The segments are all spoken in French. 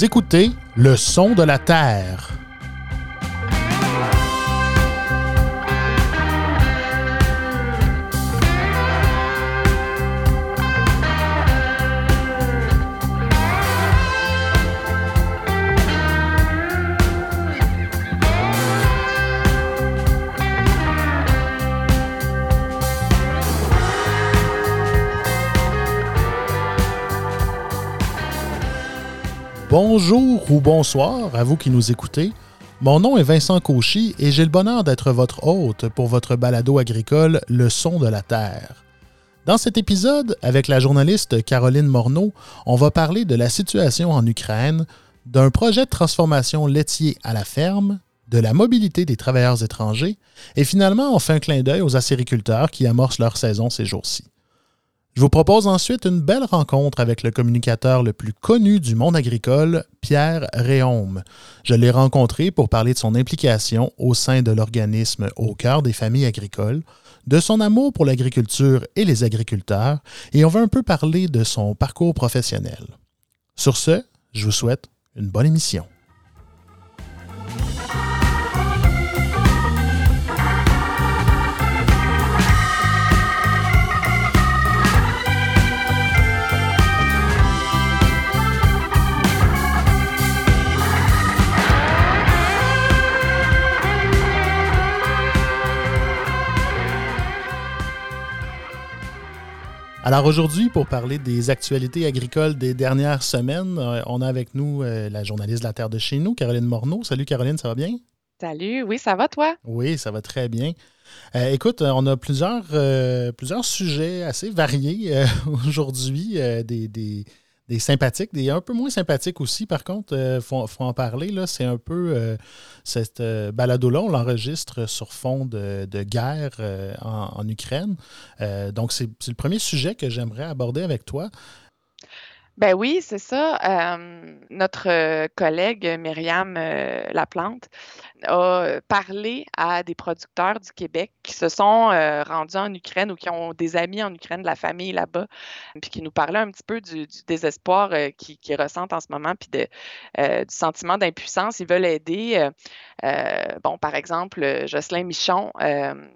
Écoutez Le son de la Terre. Bonjour ou bonsoir à vous qui nous écoutez. Mon nom est Vincent Cauchy et j'ai le bonheur d'être votre hôte pour votre balado agricole Le son de la Terre. Dans cet épisode, avec la journaliste Caroline Morneau, on va parler de la situation en Ukraine, d'un projet de transformation laitier à la ferme, de la mobilité des travailleurs étrangers et finalement on fait un clin d'œil aux acériculteurs qui amorcent leur saison ces jours-ci. Je vous propose ensuite une belle rencontre avec le communicateur le plus connu du monde agricole, Pierre Réaume. Je l'ai rencontré pour parler de son implication au sein de l'organisme Au cœur des familles agricoles, de son amour pour l'agriculture et les agriculteurs, et on va un peu parler de son parcours professionnel. Sur ce, je vous souhaite une bonne émission. Alors aujourd'hui, pour parler des actualités agricoles des dernières semaines, euh, on a avec nous euh, la journaliste de la Terre de chez nous, Caroline Morneau. Salut Caroline, ça va bien? Salut, oui, ça va toi? Oui, ça va très bien. Euh, écoute, on a plusieurs, plusieurs sujets assez variés aujourd'hui, des, des des sympathiques, des un peu moins sympathiques aussi, par contre, il euh, faut, en parler. C'est un peu euh, cette euh, balado-là, on l'enregistre sur fond de, guerre en, Ukraine. donc, c'est le premier sujet que j'aimerais aborder avec toi. Ben oui, c'est ça. notre collègue Myriam Laplante a parlé à des producteurs du Québec qui se sont euh, rendus en Ukraine ou qui ont des amis en Ukraine, de la famille là-bas, puis qui nous parlaient un petit peu du, désespoir euh, qu'ils ressentent en ce moment, puis euh, du sentiment d'impuissance. Ils veulent aider. bon, par exemple, Jocelyn Michon,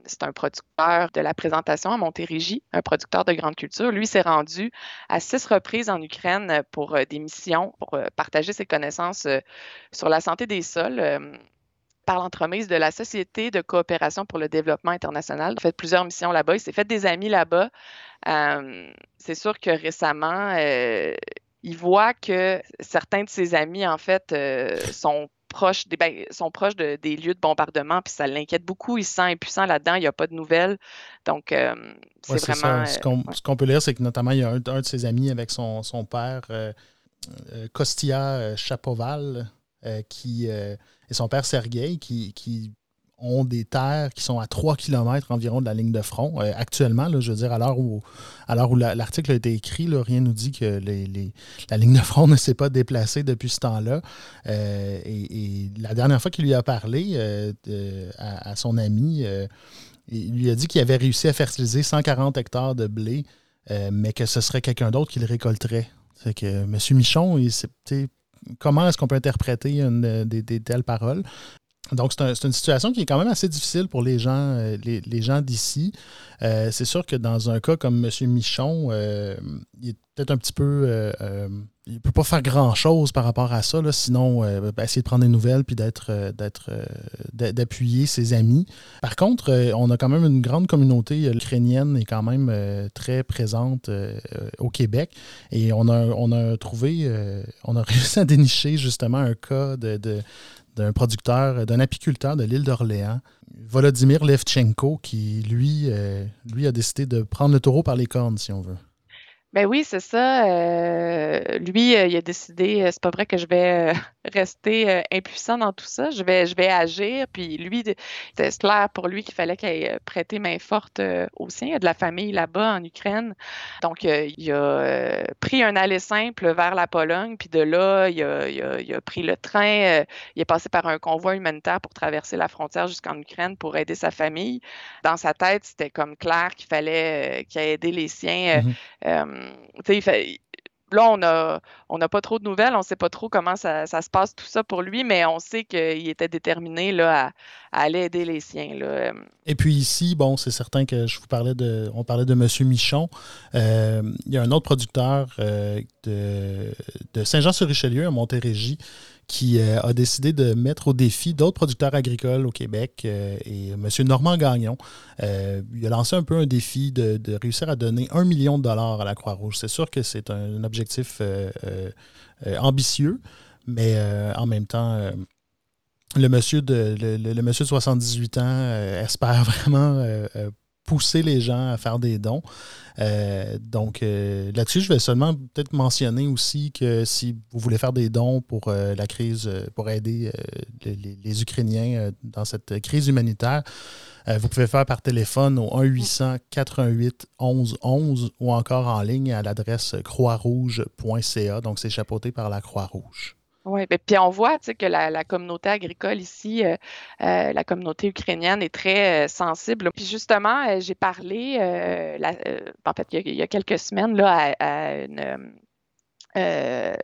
c'est un producteur de la présentation à Montérégie, un producteur de grande culture. Lui s'est rendu à six reprises en Ukraine pour des missions, pour partager ses connaissances sur la santé des sols par l'entremise de la Société de coopération pour le développement international. Il a fait plusieurs missions là-bas. Il s'est fait des amis là-bas. Euh, c'est sûr que récemment, euh, il voit que certains de ses amis, en fait, euh, sont proches, des, ben, sont proches de, des lieux de bombardement, puis ça l'inquiète beaucoup. Il se sent impuissant là-dedans, il n'y a pas de nouvelles. Donc, c'est vraiment. Ce qu'on peut lire, c'est que notamment, il y a un, de ses amis avec son, son père, Kostia Chapoval, qui son père Sergueï, qui, ont des terres qui sont à 3 km environ de la ligne de front. Euh, actuellement, je veux dire, à l'heure où, où l'article a été écrit, rien ne nous dit que la ligne de front ne s'est pas déplacée depuis ce temps-là. Euh, et, la dernière fois qu'il lui a parlé euh, à, son ami, il lui a dit qu'il avait réussi à fertiliser 140 hectares de blé, mais que ce serait quelqu'un d'autre qui le récolterait. C'est que M. Michon, il comment est-ce qu'on peut interpréter une, des, telles paroles. Donc, c'est une situation qui est quand même assez difficile pour les gens, euh, les, gens d'ici. Euh, c'est sûr que dans un cas comme M. Michon, euh, il est peut-être un petit peu. Il ne peut pas faire grand-chose par rapport à ça, sinon ben, essayer de prendre des nouvelles puis d'être, d'être, d'appuyer ses amis. Par contre, on a quand même une grande communauté ukrainienne et quand même très présente au Québec. Et on a, on a trouvé, on a réussi à dénicher justement un cas de d'un producteur, d'un apiculteur de l'île d'Orléans, Volodymyr Levchenko, qui, lui, euh, lui a décidé de prendre le taureau par les cornes, si on veut. Ben oui, c'est ça. Euh, lui, euh, il a décidé, c'est pas vrai que je vais rester euh, impuissant dans tout ça. Je vais, je vais agir. Puis lui, c'était clair pour lui qu'il fallait qu'il ait prêté main forte euh, au sien. Il y a de la famille là-bas en Ukraine. Donc, euh, il a pris un aller simple vers la Pologne. Puis de là, il a, il a, pris le train. il est passé par un convoi humanitaire pour traverser la frontière jusqu'en Ukraine pour aider sa famille. Dans sa tête, c'était comme clair qu'il fallait qu'il ait aidé les siens. Mm-hmm. il là, on a on n'a pas trop de nouvelles, on ne sait pas trop comment ça, se passe tout ça pour lui, mais on sait qu'il était déterminé à, aller aider les siens. Là. Et puis ici, bon, c'est certain que je vous parlais de. On parlait de M. Michon. Euh, il y a un autre producteur euh, de, de Saint-Jean-sur-Richelieu, à Montérégie, qui euh, a décidé de mettre au défi d'autres producteurs agricoles au Québec. Euh, et M. Normand Gagnon, euh, il a lancé un peu un défi de, réussir à donner un million de dollars à la Croix-Rouge. C'est sûr que c'est un, objectif ambitieux, mais en même temps, le monsieur de, le, monsieur de 78 ans espère vraiment pousser les gens à faire des dons. Euh, donc euh, là-dessus, je vais seulement peut-être mentionner aussi que si vous voulez faire des dons pour euh, la crise, pour aider les, Ukrainiens dans cette crise humanitaire, vous pouvez faire par téléphone au 1-800-418-1111 ou encore en ligne à l'adresse croixrouge.ca. Donc, c'est chapeauté par la Croix-Rouge. Oui, ben, puis on voit que la, communauté agricole ici, euh, euh, la communauté ukrainienne est très euh, sensible. Puis justement, j'ai parlé, en fait, il y, a, quelques semaines là, à, une,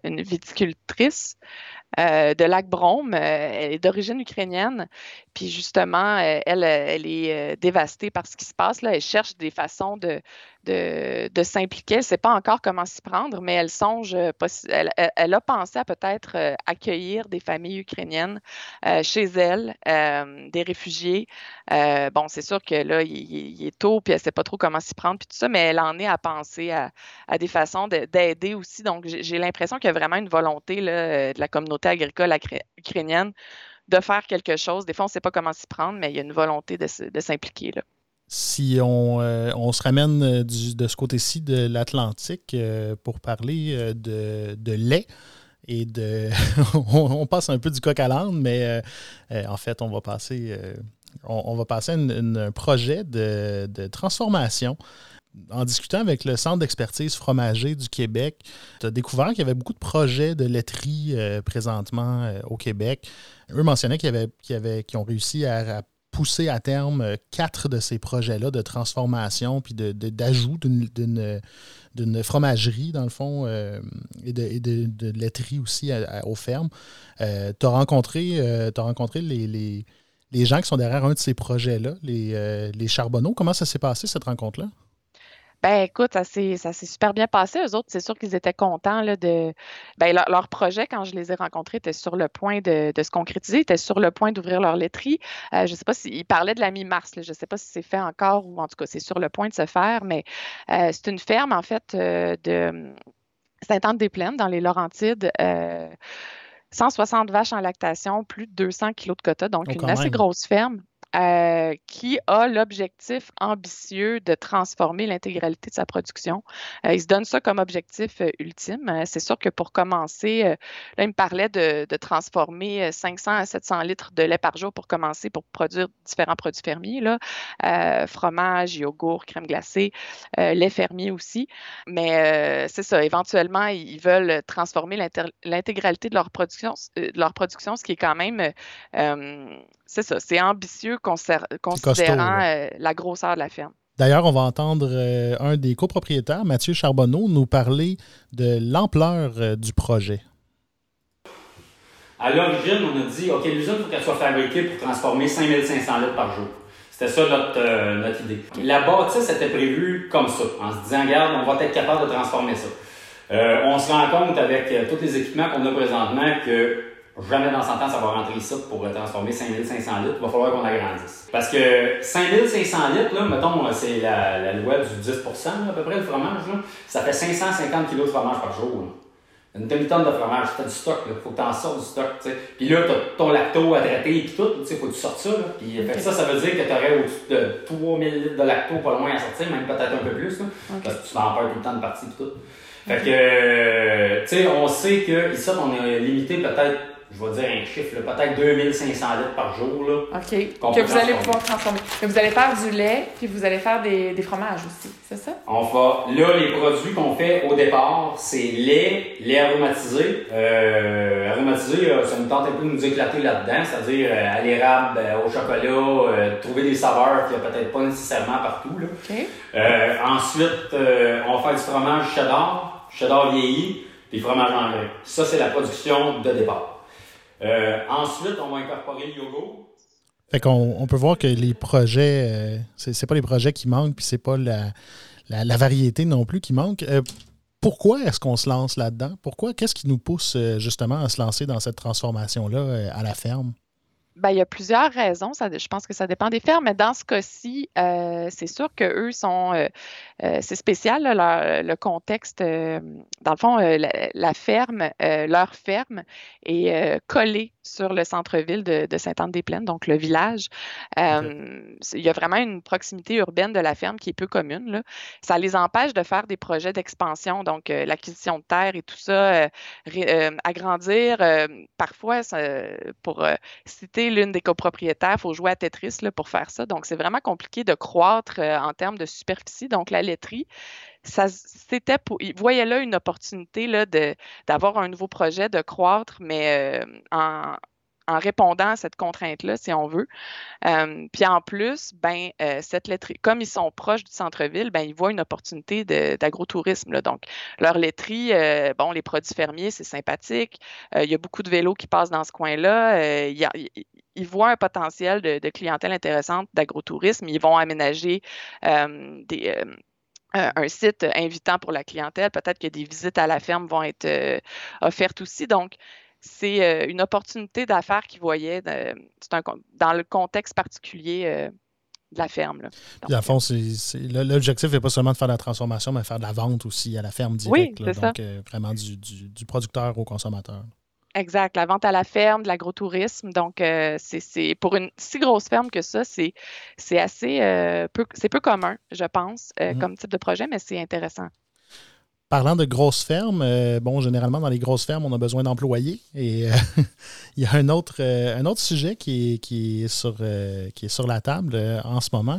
une, viticultrice de Lac Brome. elle est d'origine ukrainienne. Puis justement, elle, elle est dévastée par ce qui se passe. Là. Elle cherche des façons de, de, s'impliquer. Elle ne sait pas encore comment s'y prendre, mais elle songe, euh, elle, a pensé à peut-être euh, accueillir des familles ukrainiennes euh, chez elle, des réfugiés. bon, c'est sûr que là, il, est tôt, puis elle ne sait pas trop comment s'y prendre, puis tout ça, mais elle en est à penser à, des façons d'aider aussi. Donc, j'ai l'impression qu'il y a vraiment une volonté de la communauté agricole ukrainienne de faire quelque chose. Des fois, on ne sait pas comment s'y prendre, mais il y a une volonté de, s'impliquer. Si on, euh, se ramène euh, de ce côté-ci de l'Atlantique euh, pour parler de, lait et de. on, passe un peu du coq à l'âne, mais en fait, on va passer, on, va passer un projet de, transformation. En discutant avec le Centre d'expertise fromager du Québec, tu as découvert qu'il y avait beaucoup de projets de laiterie présentement au Québec. Eux mentionnaient qu'ils avaient, ont réussi à pousser à terme euh, quatre de ces projets-là de transformation puis d'ajout de, d'une fromagerie, dans le fond, euh, et, de, laiterie aussi aux fermes. Euh, tu as rencontré, rencontré les, gens qui sont derrière un de ces projets-là, les, les Charbonneaux. Comment ça s'est passé, cette rencontre-là? Ben écoute, ça s'est, super bien passé. Eux autres, c'est sûr qu'ils étaient contents là, de. Ben, leur, projet, quand je les ai rencontrés, était sur le point de, se concrétiser, était sur le point d'ouvrir leur laiterie. Euh, je ne sais pas s'ils parlaient de la mi-mars. Je ne sais pas si c'est fait encore ou en tout cas, c'est sur le point de se faire, mais euh, c'est une ferme, en fait, euh, de Saint-Anne-des-Plaines, dans les Laurentides. 160 vaches en lactation, plus de 200 kilos de quota, donc oh, une assez grosse ferme. Euh, qui a l'objectif ambitieux de transformer l'intégralité de sa production. Euh, il se donne ça comme objectif euh, ultime. c'est sûr que pour commencer, là, il me parlait de, transformer 500 à 700 litres de lait par jour pour commencer, pour produire différents produits fermiers, là, fromage, yogourt, crème glacée, lait fermier aussi. Mais c'est ça, éventuellement, ils veulent transformer l'intégralité de leur production, de leur production, ce qui est quand même c'est ça, c'est ambitieux considérant euh, la grosseur de la ferme. D'ailleurs, on va entendre euh, un des copropriétaires, Mathieu Charbonneau, nous parler de l'ampleur euh, du projet. À l'origine, on a dit, OK, l'usine, il faut qu'elle soit fabriquée pour transformer 5500 litres par jour. C'était ça notre, idée. La bâtisse était prévue comme ça, en se disant, regarde, on va être capable de transformer ça. on se rend compte avec tous les équipements qu'on a présentement que Jamais dans 100 ans, ça va rentrer ici pour transformer 5500 litres. Il va falloir qu'on agrandisse. Parce que 5500 litres, là, mettons, c'est la, la, loi du 10% à peu près, le fromage. Là. Ça fait 550 kg de fromage par jour. Une demi-tonne de fromage, c'est du stock. Il faut que tu en sortes du stock. T'sais. Puis là, tu as ton lacto à traiter et tout. Il faut que tu sortes ça. Là. Puis ça, ça veut dire que tu aurais au-dessus de 3000 litres de lacto pas loin à sortir, même peut-être un peu plus. Là, Parce que tu vas en perdre tout le temps de partie et tout. Fait que, tu sais, on sait que ici, on est limité peut-être je vais dire un chiffre, peut-être 2500 litres par jour. Là, OK. Que vous allez pouvoir transformer. Mais vous allez faire du lait, puis vous allez faire des, des fromages aussi, c'est ça? On va. Là, les produits qu'on fait au départ, c'est lait, lait aromatisé. Euh, aromatisé, euh, ça nous tente un peu de nous éclater là-dedans, c'est-à-dire à l'érable, euh, au chocolat, euh, trouver des saveurs qu'il n'y a peut-être pas nécessairement partout. Là. OK. ensuite, on va faire du fromage cheddar, cheddar vieilli. des fromages en grains. Ça, c'est la production de départ. Euh, ensuite, on va incorporer le yogourt. Fait qu'on on peut voir que les projets, euh, c'est pas les projets qui manquent, puis c'est pas la, variété non plus qui manque. Euh, pourquoi est-ce qu'on se lance là-dedans? Pourquoi? Qu'est-ce qui nous pousse justement à se lancer dans cette transformation-là à la ferme? Ben, il y a plusieurs raisons. Ça, je pense que ça dépend des fermes, mais dans ce cas-ci, euh, c'est sûr qu'eux sont. Euh, euh, c'est spécial, le contexte. dans le fond, la, ferme, leur ferme est collée sur le centre-ville de, de Sainte-Anne-des-Plaines, donc le village. Euh, il y a vraiment une proximité urbaine de la ferme qui est peu commune. Là. Ça les empêche de faire des projets d'expansion, donc euh, l'acquisition de terre et tout ça, euh, agrandir. parfois, pour citer l'une des copropriétaires, il faut jouer à Tetris là, pour faire ça. Donc, c'est vraiment compliqué de croître en termes de superficie. Donc, la laiterie, c'était ils voyaient là une opportunité là, de, d'avoir un nouveau projet, de croître, mais euh, en, répondant à cette contrainte-là, si on veut. Euh, puis en plus, ben, euh, cette laiterie, comme ils sont proches du centre-ville, ben, ils voient une opportunité d'agrotourisme. Donc, leur laiterie, bon, les produits fermiers, c'est sympathique. il y a beaucoup de vélos qui passent dans ce coin-là. ils voient un potentiel de, clientèle intéressante d'agrotourisme. Ils vont aménager des, un site invitant pour la clientèle. Peut-être que des visites à la ferme vont être euh, offertes aussi. Donc, c'est euh, une opportunité d'affaires qu'ils voyaient dans le contexte particulier de la ferme. Là. Donc, fond, l'objectif n'est pas seulement de faire de la transformation, mais de faire de la vente aussi à la ferme directe. Oui, donc, vraiment du, du, producteur au consommateur. Exact. La vente à la ferme, de l'agrotourisme. Donc, euh, c'est pour une si grosse ferme que ça, c'est assez euh, peu, c'est peu commun, je pense, euh, mm-hmm. comme type de projet, mais c'est intéressant. Parlant de grosses fermes, euh, bon, généralement, dans les grosses fermes, on a besoin d'employés. Et euh, il y a un autre, euh, un autre sujet qui est, qui est, sur, qui est sur la table en ce moment.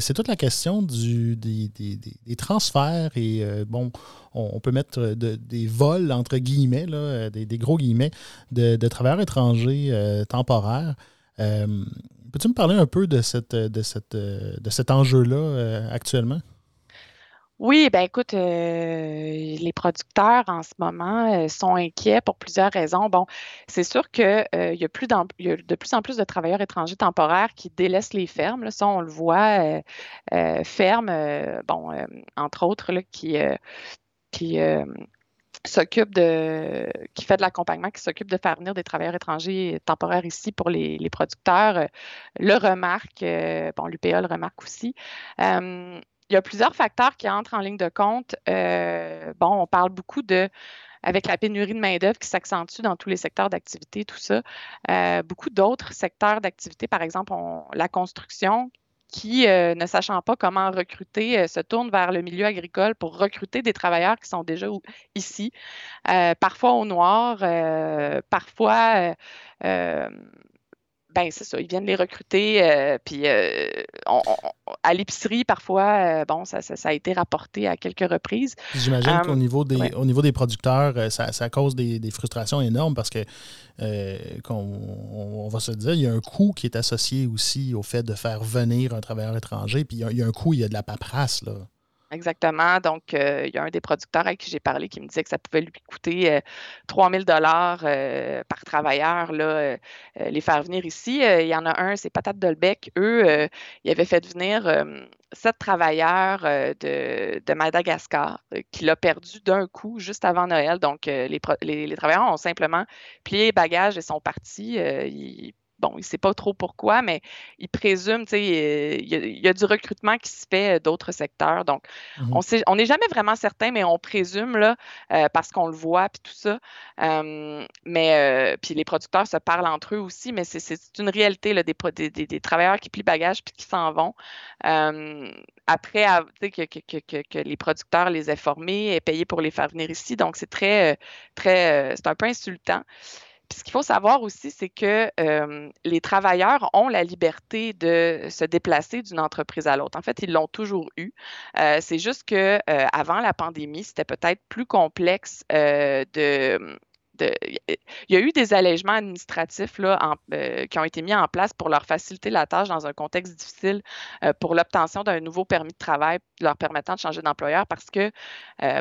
c'est toute la question du, des, des, transferts. Et bon, on, peut mettre des vols, entre guillemets, là, des, gros guillemets, de, de travailleurs étrangers temporaires. Peux-tu me parler un peu de, cette, de, cette, de cet enjeu-là actuellement? Oui, ben écoute, euh, les producteurs en ce moment euh, sont inquiets pour plusieurs raisons. Bon, c'est sûr qu'il euh, y, a de plus en plus de travailleurs étrangers temporaires qui délaissent les fermes. Là. Ça, on le voit, fermes, bon, entre autres, là, qui, qui s'occupe de, qui fait de l'accompagnement, qui s'occupe de faire venir des travailleurs étrangers temporaires ici pour les, les producteurs, le remarque, bon, l'UPA le remarque aussi il y a plusieurs facteurs qui entrent en ligne de compte. Euh, bon, on parle beaucoup de avec la pénurie de main-d'œuvre qui s'accentue dans tous les secteurs d'activité, tout ça. Euh, beaucoup d'autres secteurs d'activité, par exemple, la construction, qui, euh, ne sachant pas comment recruter, se tournent vers le milieu agricole pour recruter des travailleurs qui sont déjà ici, parfois au noir, parfois ben c'est ça, ils viennent les recruter, euh, puis euh, à l'épicerie, parfois, euh, bon, ça, ça, a été rapporté à quelques reprises. J'imagine qu'au niveau, des, au niveau des producteurs, ça, ça cause des, des, frustrations énormes parce que, on, va se dire, il y a un coût qui est associé aussi au fait de faire venir un travailleur étranger, puis il y a, il y a un coût, il y a de la paperasse, là. Exactement. Donc, euh, il y a un des producteurs avec qui j'ai parlé qui me disait que ça pouvait lui coûter 3000 euh, dollars euh, par travailleur, là, les faire venir ici. il y en a un, c'est Patate Dolbec. Eux, ils avaient fait venir sept travailleurs de, Madagascar qu'il a perdu d'un coup juste avant Noël. Donc, les, les, travailleurs ont simplement plié les bagages et sont partis. ils bon, il ne sait pas trop pourquoi, mais il présume, tu sais, il, y, a du recrutement qui se fait euh, d'autres secteurs. Donc, mmh on sait, on n'est jamais vraiment certain, mais on présume, là, euh, parce qu'on le voit, puis tout ça. mais, euh, puis les producteurs se parlent entre eux aussi, mais c'est une réalité, là, des, des, des, travailleurs qui plient bagages puis qui s'en vont. après, que, que, que, que, les producteurs les aient formés et payés pour les faire venir ici. Donc, c'est très, très, c'est un peu insultant. Puis ce qu'il faut savoir aussi, c'est que euh, les travailleurs ont la liberté de se déplacer d'une entreprise à l'autre. En fait, ils l'ont toujours eu. Euh, c'est juste que euh, avant la pandémie, c'était peut-être plus complexe de il y a eu des allègements administratifs là, euh, qui ont été mis en place pour leur faciliter la tâche dans un contexte difficile euh, pour l'obtention d'un nouveau permis de travail leur permettant de changer d'employeur parce que,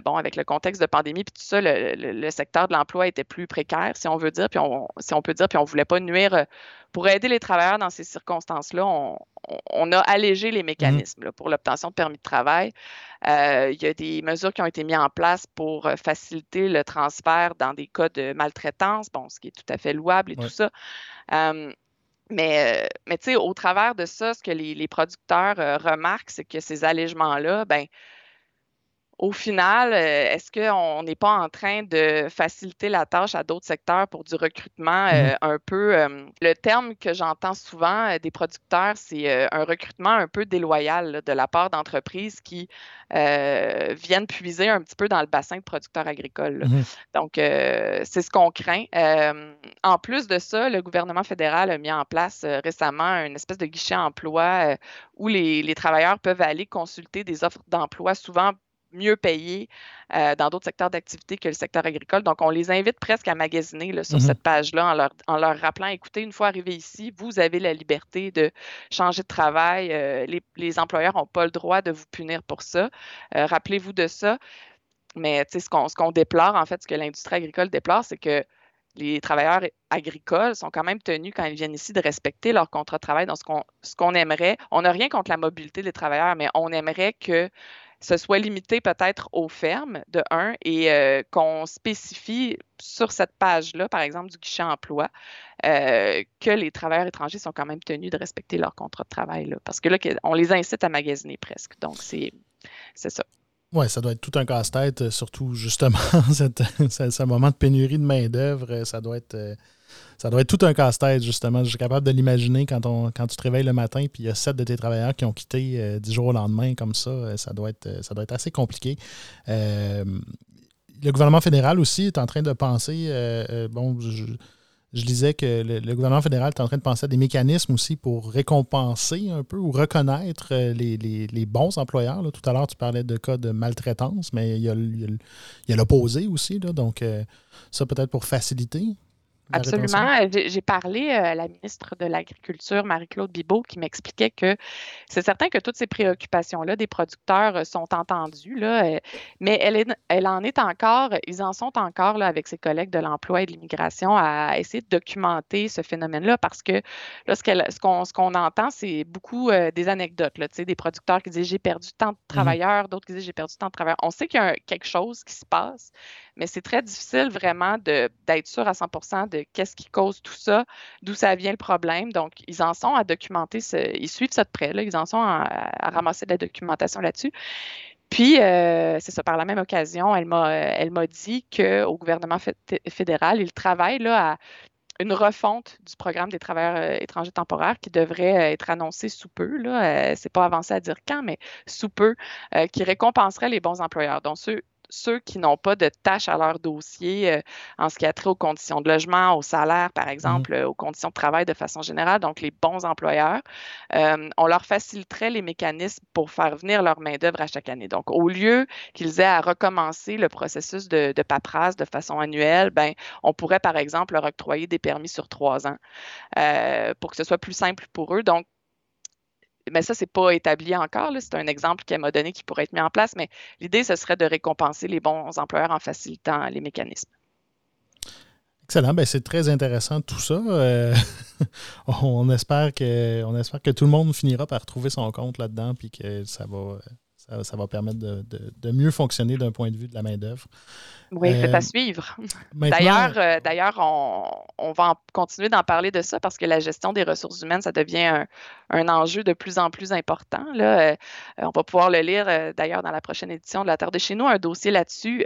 bon, avec le contexte de pandémie puis tout ça, le, secteur de l'emploi était plus précaire, si on veut dire, puis on, si on peut dire, puis on ne voulait pas nuire. Pour aider les travailleurs dans ces circonstances-là, on, a allégé les mmh mécanismes pour l'obtention de permis de travail. il y a des mesures qui ont été mises en place pour faciliter le transfert dans des cas de maltraitance, bon, ce qui est tout à fait louable et tout ça. mais, mais tu sais, au travers de ça, ce que les, producteurs remarquent, c'est que ces allègements-là, ben, au final, euh, est-ce qu'on n'est pas en train de faciliter la tâche à d'autres secteurs pour du recrutement mmh euh, un peu? Euh, le terme que j'entends souvent des producteurs, c'est un recrutement un peu déloyal de la part d'entreprises qui viennent puiser un petit peu dans le bassin de producteurs agricoles. Mmh Donc, c'est ce qu'on craint. en plus de ça, le gouvernement fédéral a mis en place récemment une espèce de guichet emploi où les, les travailleurs peuvent aller consulter des offres d'emploi souvent mieux payés euh, dans d'autres secteurs d'activité que le secteur agricole. Donc, on les invite presque à magasiner sur mmh cette page-là en leur, en leur, rappelant, écoutez, une fois arrivé ici, vous avez la liberté de changer de travail. Euh, les, employeurs n'ont pas le droit de vous punir pour ça. Euh, rappelez-vous de ça. Mais ce qu'on, ce qu'on déplore, en fait, ce que l'industrie agricole déplore, c'est que les travailleurs agricoles sont quand même tenus, quand ils viennent ici, de respecter leur contrat de travail. Donc, ce qu'on aimerait, on n'a rien contre la mobilité des travailleurs, mais on aimerait que ce soit limité peut-être aux fermes, de un, et euh, qu'on spécifie sur cette page-là, par exemple, du guichet emploi, euh, que les travailleurs étrangers sont quand même tenus de respecter leur contrat de travail. Parce que là, on les incite à magasiner presque. Donc, c'est ça. Oui, ça doit être tout un casse-tête, euh, surtout justement ce moment de pénurie de main-d'œuvre. Ça doit être ça doit être tout un casse-tête, justement. Je suis capable de l'imaginer quand, on, quand tu te réveilles le matin puis il y a sept de tes travailleurs qui ont quitté euh, dix jours au lendemain comme ça. Euh, ça, doit être, euh, ça doit être assez compliqué. le gouvernement fédéral aussi est en train de penser, bon, je, disais que le, gouvernement fédéral est en train de penser à des mécanismes aussi pour récompenser un peu ou reconnaître les, bons employeurs. Tout à l'heure, tu parlais de cas de maltraitance, mais il y a l'opposé aussi. donc, ça peut-être pour faciliter. Absolument. J'ai parlé euh, à la ministre de l'Agriculture, Marie-Claude Bibeau, qui m'expliquait que c'est certain que toutes ces préoccupations-là des producteurs euh, sont entendues, là, euh, mais elle, elle en est encore, ils en sont encore là, avec ses collègues de l'emploi et de l'immigration à essayer de documenter ce phénomène-là parce que là, ce qu'on ce qu'on entend, c'est beaucoup des anecdotes, là, des producteurs qui disent j'ai perdu tant de mmh travailleurs, d'autres qui disent j'ai perdu tant de travailleurs. On sait qu'il y a quelque chose qui se passe, mais c'est très difficile vraiment d'être sûr à 100 de qu'est-ce qui cause tout ça, d'où ça vient le problème. Donc, ils en sont à documenter, ils suivent ça de près, ils en sont à, ramasser de la documentation là-dessus. Puis, euh, c'est ça, par la même occasion, elle m'a, m'a dit qu'au gouvernement fédéral, il travaille là, à une refonte du programme des travailleurs euh, étrangers temporaires qui devrait être annoncé sous peu. Là, euh, c'est pas avancé à dire quand, mais sous peu, qui récompenserait les bons employeurs. Donc, ceux, ceux qui n'ont pas de tâches à leur dossier euh, en ce qui a trait aux conditions de logement, au salaire, par mmh exemple, aux conditions de travail de façon générale, donc les bons employeurs, euh, on leur faciliterait les mécanismes pour faire venir leur main-d'œuvre à chaque année. Donc, au lieu qu'ils aient à recommencer le processus de, de, paperasse de façon annuelle, ben, on pourrait, par exemple, leur octroyer des permis sur trois ans euh, pour que ce soit plus simple pour eux. Donc, mais ça, ce n'est pas établi encore. C'est un exemple qu'elle m'a donné qui pourrait être mis en place, mais l'idée, ce serait de récompenser les bons employeurs en facilitant les mécanismes. Excellent, ben, c'est très intéressant tout ça. Euh, on, espère que, on espère que tout le monde finira par trouver son compte là-dedans puis que ça va, ça, va permettre de, mieux fonctionner d'un point de vue de la main-d'œuvre. Oui, c'est à euh, suivre. D'ailleurs, euh, d'ailleurs on, va continuer d'en parler de ça parce que la gestion des ressources humaines, ça devient un, enjeu de plus en plus important. Là. Euh, on va pouvoir le lire d'ailleurs dans la prochaine édition de La Terre de chez nous, un dossier là-dessus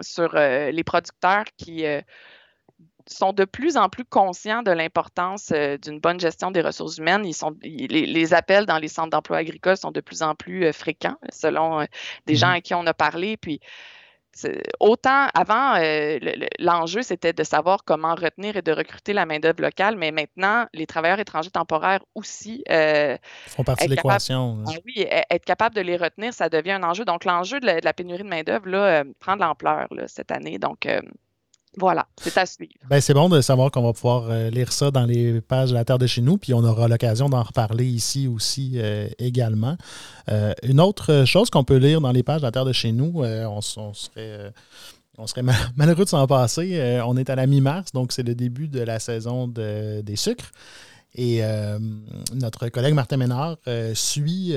sur les producteurs qui sont de plus en plus conscients de l'importance euh, d'une bonne gestion des ressources humaines. Ils sont, les, appels dans les centres d'emploi agricoles sont de plus en plus euh, fréquents, selon euh, des gens mmh à qui on a parlé. Puis, autant avant, l'enjeu, c'était de savoir comment retenir et de recruter la main-d'œuvre locale, mais maintenant, les travailleurs étrangers temporaires aussi font partie de l'équation. Ah oui, e, être capable de les retenir, ça devient un enjeu. Donc, l'enjeu de, la pénurie de main-d'œuvre prend de l'ampleur cette année. Donc, Voilà, c'est à suivre. Ben, c'est bon de savoir qu'on va pouvoir euh, lire ça dans les pages de la Terre de chez nous, puis on aura l'occasion d'en reparler ici aussi euh, également. Euh, une autre chose qu'on peut lire dans les pages de la Terre de chez nous, on, serait, malheureux de s'en passer. on est à la mi-mars, donc c'est le début de la saison des sucres. Et notre collègue Martin Ménard suit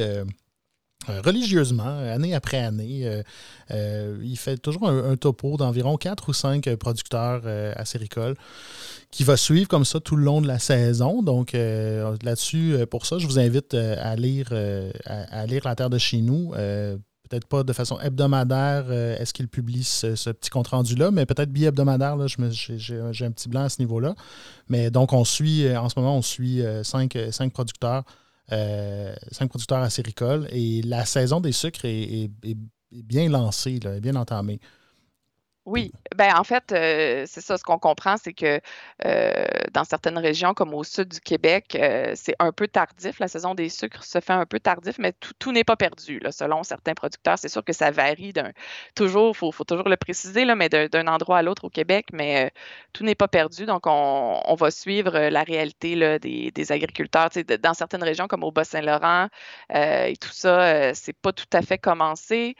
religieusement, année après année. Euh, euh, il fait toujours un, topo d'environ 4 ou 5 producteurs acéricoles qui va suivre comme ça tout le long de la saison. Donc là-dessus, pour ça, je vous invite à lire, à, lire La Terre de chez nous. peut-être pas de façon hebdomadaire, est-ce qu'il publie ce, petit compte-rendu-là, mais peut-être bi-hebdomadaire, j'ai un petit blanc à ce niveau-là. Mais donc, on suit, en ce moment, on suit cinq, producteurs euh, cinq producteurs acéricoles. Et la saison des sucres est, bien lancée, est bien entamée. Oui, ben en fait, euh, c'est ça, ce qu'on comprend, c'est que euh, dans certaines régions, comme au sud du Québec, euh, c'est un peu tardif. La saison des sucres se fait un peu tardif, mais tout, n'est pas perdu, selon certains producteurs. C'est sûr que ça varie d'un toujours, toujours le préciser, mais d'un endroit à l'autre au Québec, mais tout n'est pas perdu. Donc, on, va suivre la réalité des, agriculteurs. dans certaines régions, comme au Bas-Saint-Laurent et tout ça, c'est pas tout à fait commencé.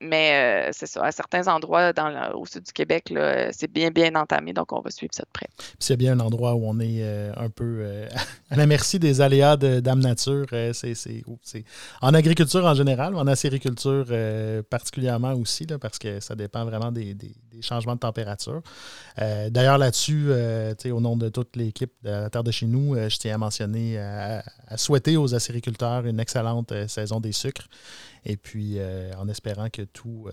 mais c'est ça, à certains endroits, dans au sud du Québec, c'est bien, bien entamé, donc on va suivre ça de près. C'est bien un endroit où on est euh, un peu euh, à la merci des aléas de Dame Nature. Euh, c'est, en agriculture en général, en acériculture particulièrement aussi, là, parce que ça dépend vraiment des, changements de température. d'ailleurs, là-dessus, au nom de toute l'équipe de la Terre de chez nous, je tiens à mentionner, à, à souhaiter aux acériculteurs une excellente saison des sucres. Et puis, en espérant que tout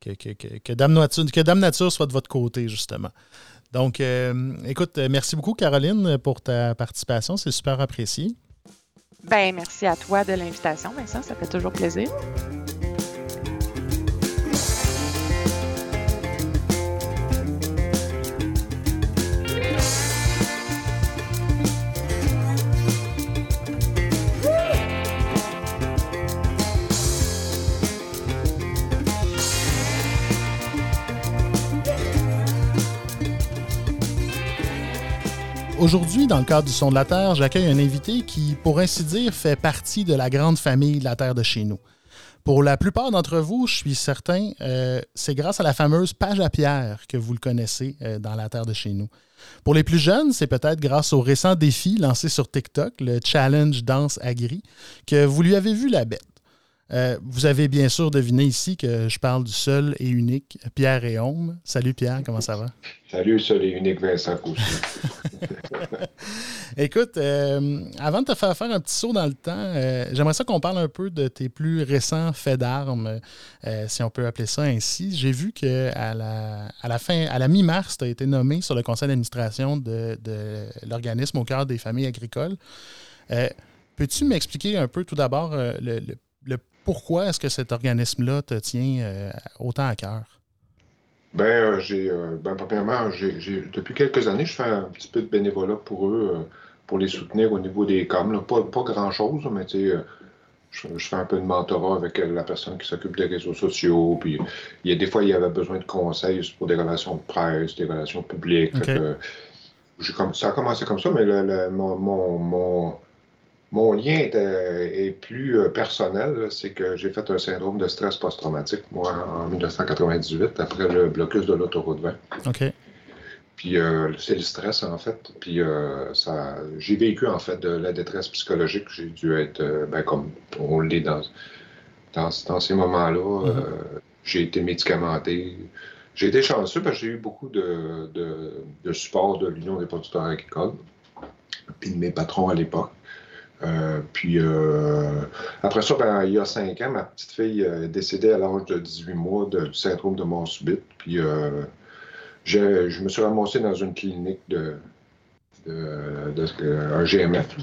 que, Dame Nature, soit de votre côté, justement. Donc, euh, écoute, merci beaucoup, Caroline, pour ta participation. C'est super apprécié. Ben, merci à toi de l'invitation, Vincent. Ça fait toujours plaisir. Aujourd'hui, dans le cadre du Son de la Terre, j'accueille un invité qui, pour ainsi dire, fait partie de la grande famille de la Terre de chez nous. Pour la plupart d'entre vous, je suis certain, euh, c'est grâce à la fameuse page à pierre que vous le connaissez euh, dans la Terre de chez nous. Pour les plus jeunes, c'est peut-être grâce au récent défi lancé sur TikTok, le Challenge Danse Agri, que vous lui avez vu la bête. Euh, vous avez bien sûr deviné ici que je parle du seul et unique Pierre Réaume. Salut Pierre, comment ça va? Salut, seul et unique Vincent Cousin. Écoute, euh, avant de te faire faire un petit saut dans le temps, euh, j'aimerais ça qu'on parle un peu de tes plus récents faits d'armes, si on peut appeler ça ainsi. J'ai vu qu'à la, à la fin, à la mi-mars, tu as été nommé sur le conseil d'administration de, l'organisme au cœur des familles agricoles. Peux-tu m'expliquer un peu tout d'abord le, le pourquoi est-ce que cet organisme-là te tient euh, autant à cœur? Ben, euh, j'ai, euh, ben, premièrement, depuis quelques années, je fais un petit peu de bénévolat pour eux, pour les soutenir au niveau des coms. Pas, pas grand-chose, mais tu sais, je, fais un peu de mentorat avec la personne qui s'occupe des réseaux sociaux. Puis, il y a des fois, il y avait besoin de conseils pour des relations de presse, des relations publiques. ça a commencé comme ça, mais le, mon mon lien est, plus euh, personnel. C'est que j'ai fait un syndrome de stress post-traumatique, moi, en 1998, après le blocus de l'autoroute 20. OK. Puis euh, c'est le stress, en fait. Puis euh, ça, j'ai vécu, en fait, de la détresse psychologique. J'ai dû être, ben, comme on l'est dans, dans, ces moments-là. Mm-hmm. j'ai été médicamenté. J'ai été chanceux parce que j'ai eu beaucoup de, de, de support de l'Union des producteurs agricoles, puis de mes patrons à l'époque. Euh, puis euh, après ça, ben, il y a cinq ans, ma petite fille est décédée à l'âge de 18 mois du syndrome de mort subite. Puis euh, je me suis ramassé dans une clinique de, un GMF.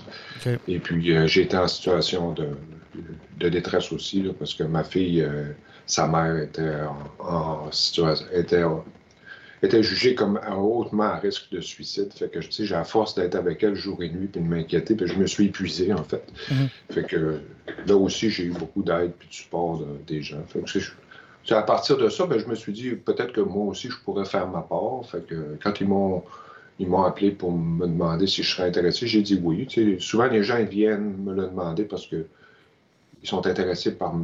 Et puis j'ai été en situation de, détresse aussi, parce que ma fille, sa mère était en, situation était était jugée comme hautement à risque de suicide. Fait que, tu sais, j'ai la force d'être avec elle jour et nuit, puis de m'inquiéter, puis je me suis épuisé, en fait. Mhm. Fait que là aussi, j'ai eu beaucoup d'aide puis de support des gens. Fait que à partir de ça, ben, je me suis dit peut-être que moi aussi je pourrais faire ma part. Fait que quand ils m'ont ils m'ont appelé pour me demander si je serais intéressé, j'ai dit oui. souvent les gens viennent me le demander parce que ils sont intéressés par,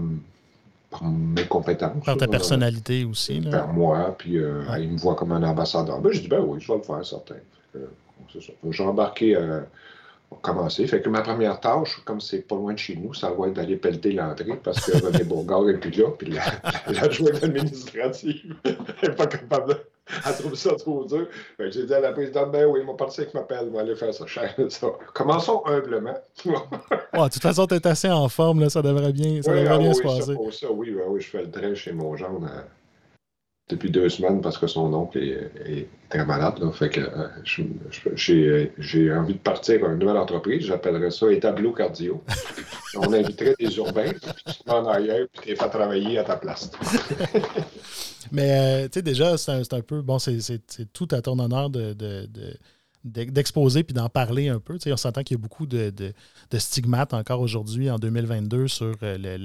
mes compétences. Par ta personnalité aussi. Par moi, puis euh, ils me voient comme un ambassadeur. Ben, je dis ben oui, je vais le faire, certain. J'ai embarqué euh, commencer. Fait que ma première tâche, comme c'est pas loin de chez nous, ça va être d'aller pelleter l'entrée parce que René Bourgard est plus là, puis l'adjointe administrative n'est pas capable de. Elle trouve ça trop dur. J'ai dit à la présidente, ben oui, mon parti qui m'appelle, on va aller faire ça. ça. Commençons humblement. de toute façon, tu es assez en forme, là, ça devrait bien, ça devrait ah bien se passer. Ça, oui, ben oui, je fais le train chez mon genre depuis deux semaines parce que son oncle est, très malade. Fait que euh, j'ai envie de partir à une nouvelle entreprise. J'appellerais ça Établo Cardio. On inviterait des urbains, puis tu en ailleurs, puis tu les fais travailler à ta place. Mais euh, tu sais, déjà, c'est un, peu. Bon, c'est tout à ton honneur de d'exposer puis d'en parler un peu. on s'entend qu'il y a beaucoup de, stigmates encore aujourd'hui, en 2022, sur euh,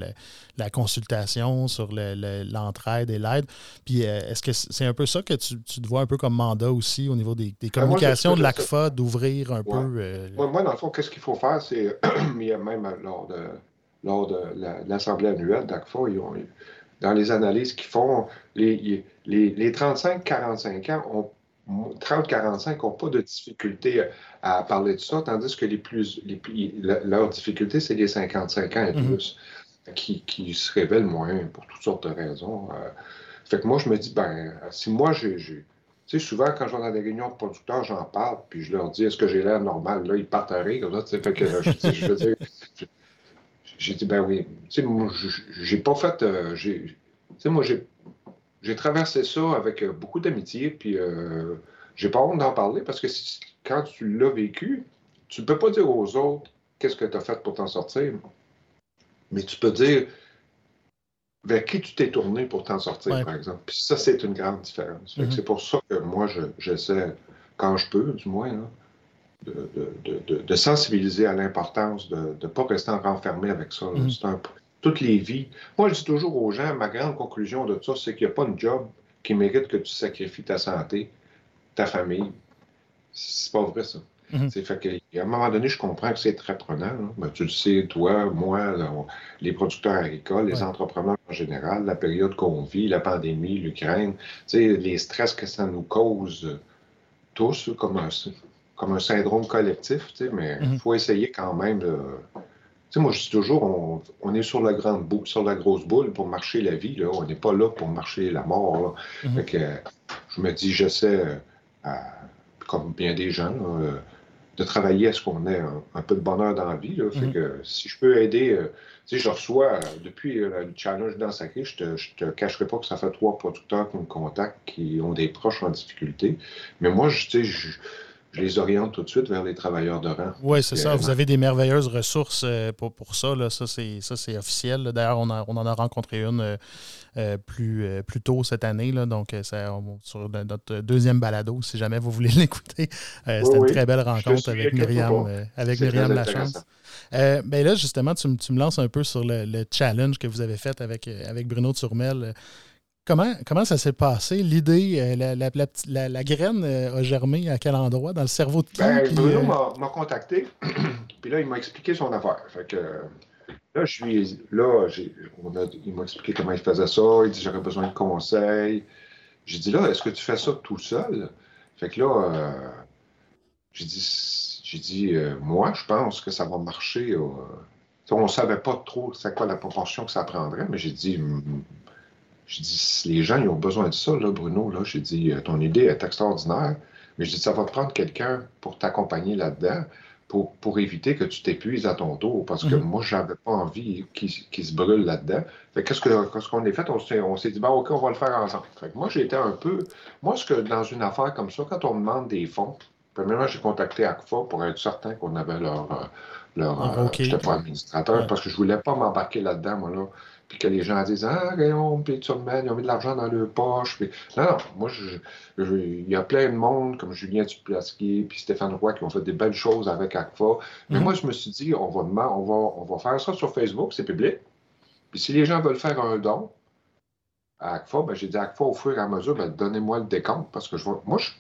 la consultation, sur l'entraide et l'aide. Puis euh, est-ce que c'est un peu ça que tu, te vois un peu comme mandat aussi au niveau des, ben, communications de l'ACFA, d'ouvrir un peu. Euh, moi, dans le fond, qu'est-ce qu'il faut faire? C'est, même lors de, lors de l'Assemblée annuelle d'ACFA, dans les analyses qu'ils font, les, les, les 35-45 ans ont 30-45 n'ont pas de difficulté à parler de ça, tandis que les plus, les leur difficulté, c'est les 55 ans et mhm. plus, qui, qui, se révèlent moins pour toutes sortes de raisons. Euh. fait que moi, je me dis, ben, si moi, j'ai. Tu sais, souvent, quand je vais dans des réunions de producteurs, j'en parle, puis je leur dis, est-ce que j'ai l'air normal? Là, ils partent à rire. Fait que, je, veux dire, j'ai dit, ben oui. Tu sais, moi, j'ai pas fait. Euh, tu sais, moi, j'ai j'ai traversé ça avec euh, beaucoup d'amitié, puis euh, j'ai pas honte d'en parler parce que quand tu l'as vécu, tu ne peux pas dire aux autres qu'est-ce que tu as fait pour t'en sortir, mais tu peux dire vers qui tu t'es tourné pour t'en sortir, par exemple. Puis ça, c'est une grande différence. Mm-hmm. C'est pour ça que moi, j'essaie, quand je peux, du moins, de, sensibiliser à l'importance de ne pas rester renfermé avec ça. Mm-hmm. C'est un, toutes les vies. Moi, je dis toujours aux gens, ma grande conclusion de tout ça, c'est qu'il n'y a pas une job qui mérite que tu sacrifies ta santé, ta famille. C'est pas vrai, ça. Mhm. Fait que, à un moment donné, je comprends que c'est très prenant. Ben, tu le sais, toi, moi, les producteurs agricoles, les entrepreneurs en général, la période qu'on vit, la pandémie, l'Ukraine, les stress que ça nous cause tous, comme un, comme un syndrome collectif, mais il mhm. faut essayer quand même de moi, je dis toujours, on, est sur la grande boule, sur la grosse boule pour marcher la vie. Là. On n'est pas là pour marcher la mort. Mhm. je me dis, j'essaie, euh, comme bien des gens, euh, de travailler à ce qu'on ait un, peu de bonheur dans la vie. Mhm. que, si je peux aider, euh, je reçois, depuis le challenge dans Sacré, je ne te, te, cacherai pas que ça fait trois producteurs qui me contactent, qui ont des proches en difficulté. Mais moi, je, je je les oriente tout de suite vers les travailleurs de rang. Oui, c'est ça. Vous avez des merveilleuses ressources euh, pour, pour ça. Là. Ça, c'est officiel. D'ailleurs, on, on, en a rencontré une euh, euh, plus, plus tôt cette année. Là. Donc, sur notre deuxième balado, si jamais vous voulez l'écouter. C'était une très belle rencontre avec Myriam, avec Myriam Lachance. ben là, justement, tu, tu, me lances un peu sur le, le, challenge que vous avez fait avec, avec Bruno Turmel. Comment, comment ça s'est passé? L'idée, euh, la, la, graine euh, a germé à quel endroit? Dans le cerveau de qui? Ben, Bruno euh, m'a contacté, puis là, il m'a expliqué son affaire. Fait que là, je suis là, on a, il m'a expliqué comment il faisait ça. Il dit j'aurais besoin de conseils. J'ai dit là, est-ce que tu fais ça tout seul? Fait que là, j'ai dit, j'ai dit moi, je pense que ça va marcher. on ne savait pas trop c'est quoi la proportion que ça prendrait, mais j'ai dit je dis, les gens, ils ont besoin de ça, là, Bruno. Là. J'ai dit, euh, ton idée est extraordinaire, mais je dis, ça va te prendre quelqu'un pour t'accompagner là-dedans, pour, pour éviter que tu t'épuises à ton tour, parce que mhm. moi, je n'avais pas envie qu'il se brûle là-dedans. qu'est-ce qu'on a fait? On s'est dit, bah, OK, on va le faire ensemble. Fait que moi, j'étais un peu. Moi, ce que dans une affaire comme ça, quand on demande des fonds, premièrement, j'ai contacté ACFA pour être certain qu'on avait leur. Euh, leur euh, j'étais pas administrateur, parce que je voulais pas m'embarquer là-dedans, moi, là puis que les gens disent Ah, Rayon, puis ils ont mis de l'argent dans leur poche. Non, non, moi, il y a plein de monde, comme Julien Duplasquier, puis Stéphane Roy, qui ont fait des belles choses avec ACFA. Mais mhm. moi, je me suis dit on va, on, va, on va faire ça sur Facebook, c'est public. Puis si les gens veulent faire un don, à ACFA, ben, j'ai dit à ACFA, au fur et à mesure, ben, donnez-moi le décompte parce que je vois. Moi, je,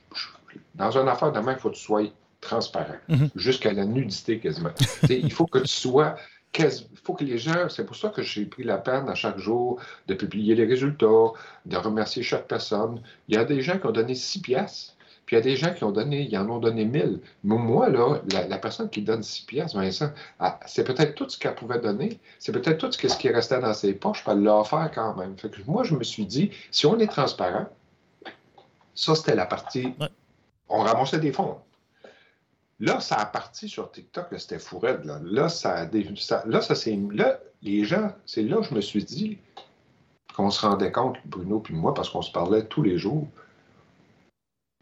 dans une affaire demain, il faut que tu sois transparent, mhm. jusqu'à la nudité quasiment. il faut que tu sois. Il faut que les gens, c'est pour ça que j'ai pris la peine à chaque jour de publier les résultats, de remercier chaque personne. Il y a des gens qui ont donné six pièces puis il y a des gens qui ont donné, ils en ont donné 1000. Mais moi, là, la, personne qui donne 6 pièces, Vincent, ah, c'est peut-être tout ce qu'elle pouvait donner. C'est peut-être tout ce qui restait dans ses poches, puis elle l'a offert quand même. Fait que moi, je me suis dit, si on est transparent, ça, c'était la partie. On ramassait des fonds. Là, ça a parti sur TikTok, c'était fou Là, là ça, ça, là, ça c'est. Là, les gens, c'est là que je me suis dit qu'on se rendait compte, Bruno puis moi, parce qu'on se parlait tous les jours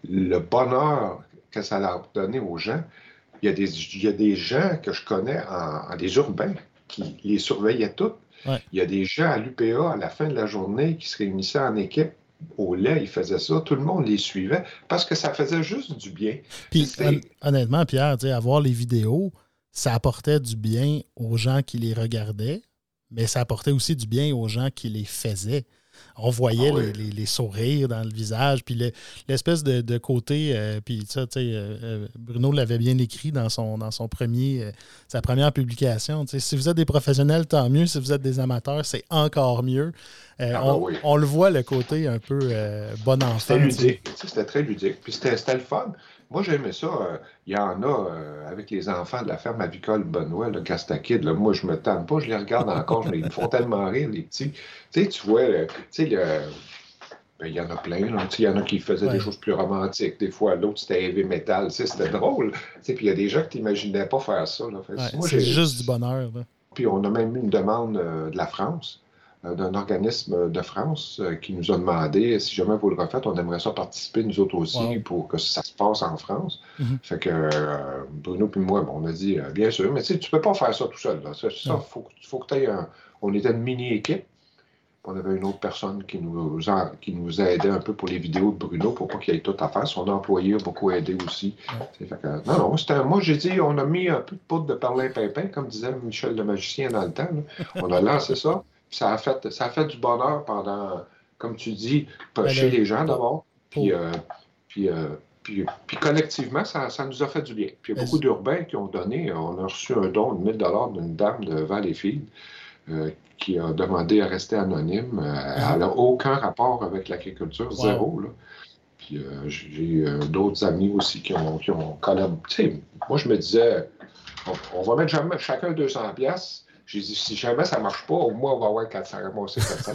le bonheur que ça a donné aux gens. Il y a des, il y a des gens que je connais en, des urbains qui les surveillaient tous. Il y a des gens à l'UPA à la fin de la journée qui se réunissaient en équipe au lait, ils faisaient ça, tout le monde les suivait parce que ça faisait juste du bien. Puis honnêtement, Pierre, avoir les vidéos, ça apportait du bien aux gens qui les regardaient, mais ça apportait aussi du bien aux gens qui les faisaient on voyait ah les, sourires dans le visage, puis l'espèce de, côté, euh, puis ça, tu sais, euh, euh, Bruno l'avait bien écrit dans son, dans son premier, sa première publication. Si vous êtes des professionnels, tant mieux. Si vous êtes des amateurs, c'est encore mieux. Ah on, on, le voit, le côté un peu bon enfant. C'était ludique. C'était très ludique. Puis c'était le fun. Moi, j'aimais ça. Euh, il y en a euh, avec les enfants de la ferme avicole Benoît, le Castakid. moi, je me tente pas, je les regarde encore. ils me font tellement rire, les petits. Tu sais, tu vois, tu sais, ben, il y en a plein. Il y en a qui faisaient des choses plus romantiques. Des fois, l'autre, c'était heavy metal. C'était drôle. Puis il y a des gens qui t'imaginaient pas faire ça. c'est juste du bonheur. Puis on a même eu une demande euh, de la France euh, d'un organisme de France euh, qui nous a demandé si jamais vous le refaites, on aimerait ça participer nous autres aussi pour que ça se passe en France. Mm-hmm. Fait que euh, Bruno puis moi, on a dit bien sûr, mais tu tu peux pas faire ça tout seul. Ça, faut, faut que tu aies un. On était une mini-équipe. On avait une autre personne qui nous, a, qui nous a aidé un peu pour les vidéos de Bruno pour pas qu'il y ait tout à faire. Son employé a beaucoup aidé aussi. Fait que, non, non, c'était, moi j'ai dit, on a mis un peu de poudre de parlin pimpin, comme disait Michel le magicien dans le temps. On a lancé ça ça a fait, ça a fait du bonheur pendant, comme tu dis, chez les gens d'abord. Puis, euh, euh, puis, puis, collectivement, ça, ça, nous a fait du bien. Puis il y a beaucoup d'urbains qui ont donné. On a reçu un don de 1000 d'une dame de Valleyfield euh, qui a demandé à rester anonyme. Elle n'a aucun rapport avec l'agriculture, zéro. Là. Puis j'ai d'autres amis aussi qui ont, qui ont collaboré. Moi, je me disais, on, va mettre jamais, chacun 200 pièces j'ai dit, si jamais ça ne marche pas, au moins, on va avoir 400 ramassés, 400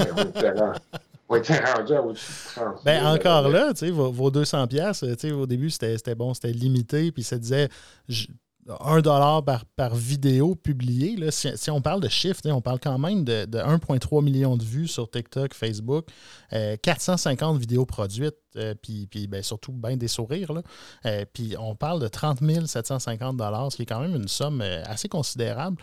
on était rendu à au-dessus de 30 ben, encore là, tu sais, vos, vos 200 pièces, au début, c'était bon, c'était limité, puis ça disait 1 dollar par, vidéo publiée. Là, si, on parle de chiffres, on parle quand même de, 1,3 million de vues sur TikTok, Facebook, 450 euh, vidéos produites, euh, puis, puis ben, surtout bien des sourires. Là. Euh, puis on parle de 30 750 dollars, ce qui est quand même une somme assez considérable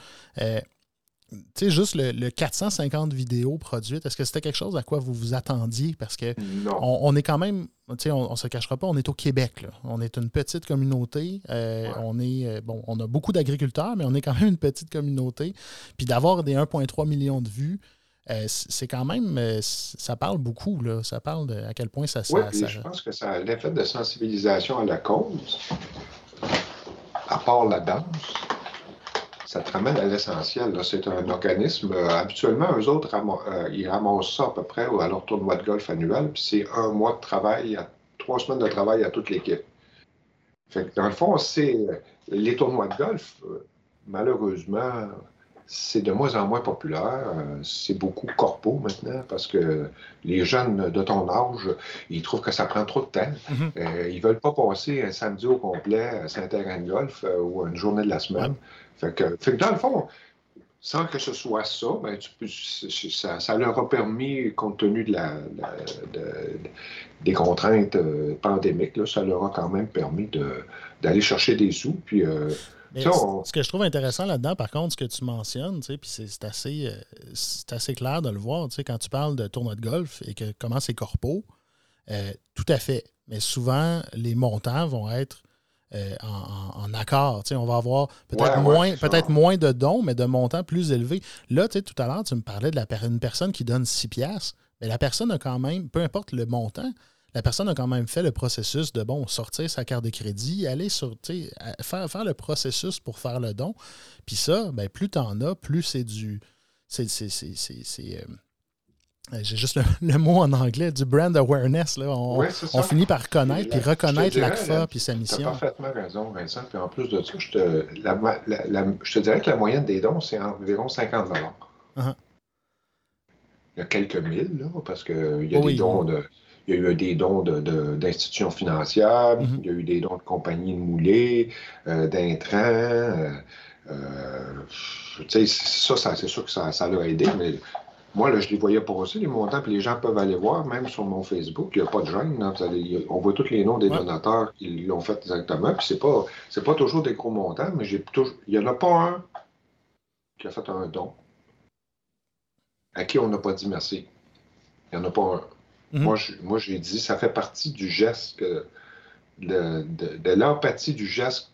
tu sais, juste le, 450 vidéos produites, est-ce que c'était quelque chose à quoi vous vous attendiez? Parce que on, est quand même, tu sais, on, ne se cachera pas, on est au Québec. Là. On est une petite communauté. Euh, on est, euh, bon, on a beaucoup d'agriculteurs, mais on est quand même une petite communauté. Puis d'avoir des 1,3 millions de vues, euh, c'est quand même, ça parle beaucoup, là. Ça parle de à quel point ça... Oui, je pense que ça a l'effet de sensibilisation à la cause, à part la danse ça te ramène à l'essentiel. C'est un organisme, euh, habituellement, eux autres, euh, ils ramassent ça à peu près à leur tournoi de golf annuel, puis c'est un mois de travail, trois semaines de travail à toute l'équipe. Fait dans le fond, c'est euh, les tournois de golf, malheureusement, c'est de moins en moins populaire. C'est beaucoup corpo maintenant parce que les jeunes de ton âge, ils trouvent que ça prend trop de temps. Mm-hmm. ils veulent pas passer un samedi au complet à un terrain de golf ou une journée de la semaine. Fait que, dans le fond, sans que ce soit ça, ben, ça, leur a permis, compte tenu de la, des contraintes euh, pandémiques, là, ça leur a quand même permis d'aller chercher des sous. Puis, euh, Ce que je trouve intéressant là-dedans, par contre, ce que tu mentionnes, puis c'est assez, euh, assez clair de le voir, quand tu parles de tournoi de golf et que comment c'est corpo, tout à fait. Mais souvent, les montants vont être euh, en, accord. on va avoir peut-être moins, peut-être moins de dons, mais de montants plus élevés. Là, tout à l'heure, tu me parlais de la, une personne qui donne 6 piastres. Mais la personne a quand même, peu importe le montant, la personne a quand même fait le processus de bon, sortir sa carte de crédit, aller sur, faire, faire le processus pour faire le don. Puis ça, ben, plus tu en as, plus c'est du. C'est. Euh, j'ai juste le, mot en anglais, du brand awareness. Là. On, finit par connaître puis reconnaître l'ACFA puis sa mission. Tu as parfaitement raison, Vincent. Puis en plus de ça, je te, je te dirais que la moyenne des dons, c'est environ 50 uh-huh. Il y a quelques mille, là, parce qu'il y a des dons de il y a eu des dons d'institutions de, financières, mm-hmm. il y a eu des dons de compagnies de moulées, euh, d'intrants. Euh, euh, ça, c'est sûr que ça, ça l'a aidé, mais moi, là, je les voyais pas aussi, les montants, puis les gens peuvent aller voir, même sur mon Facebook, il n'y a pas de gêne. on voit tous les noms des donateurs qui l'ont fait directement, puis c'est pas, pas toujours des gros montants, mais j'ai toujours, il n'y en a pas un qui a fait un don à qui on n'a pas dit merci. Il n'y en a pas un. Mhm. Moi, j'ai dit, ça fait partie du geste, de, l'empathie du geste.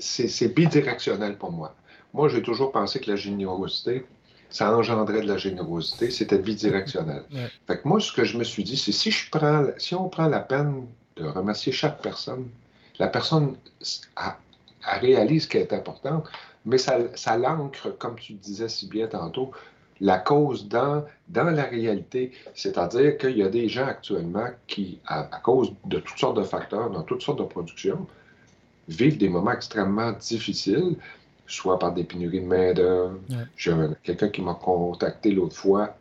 C'est bidirectionnel pour moi. Moi, j'ai toujours pensé que la générosité, ça engendrait de la générosité, c'était bidirectionnel. Fait que moi, ce que je me suis dit, c'est si je prends, si on prend la peine de remercier chaque personne, la personne a, réalise qu'elle est importante, mais ça, ça l'ancre, comme tu disais si bien tantôt, la cause dans, dans la réalité. C'est-à-dire qu'il y a des gens actuellement qui, à, cause de toutes sortes de facteurs, dans toutes sortes de productions, vivent des moments extrêmement difficiles, soit par des pénuries de main-d'œuvre. J'ai quelqu'un qui m'a contacté l'autre fois.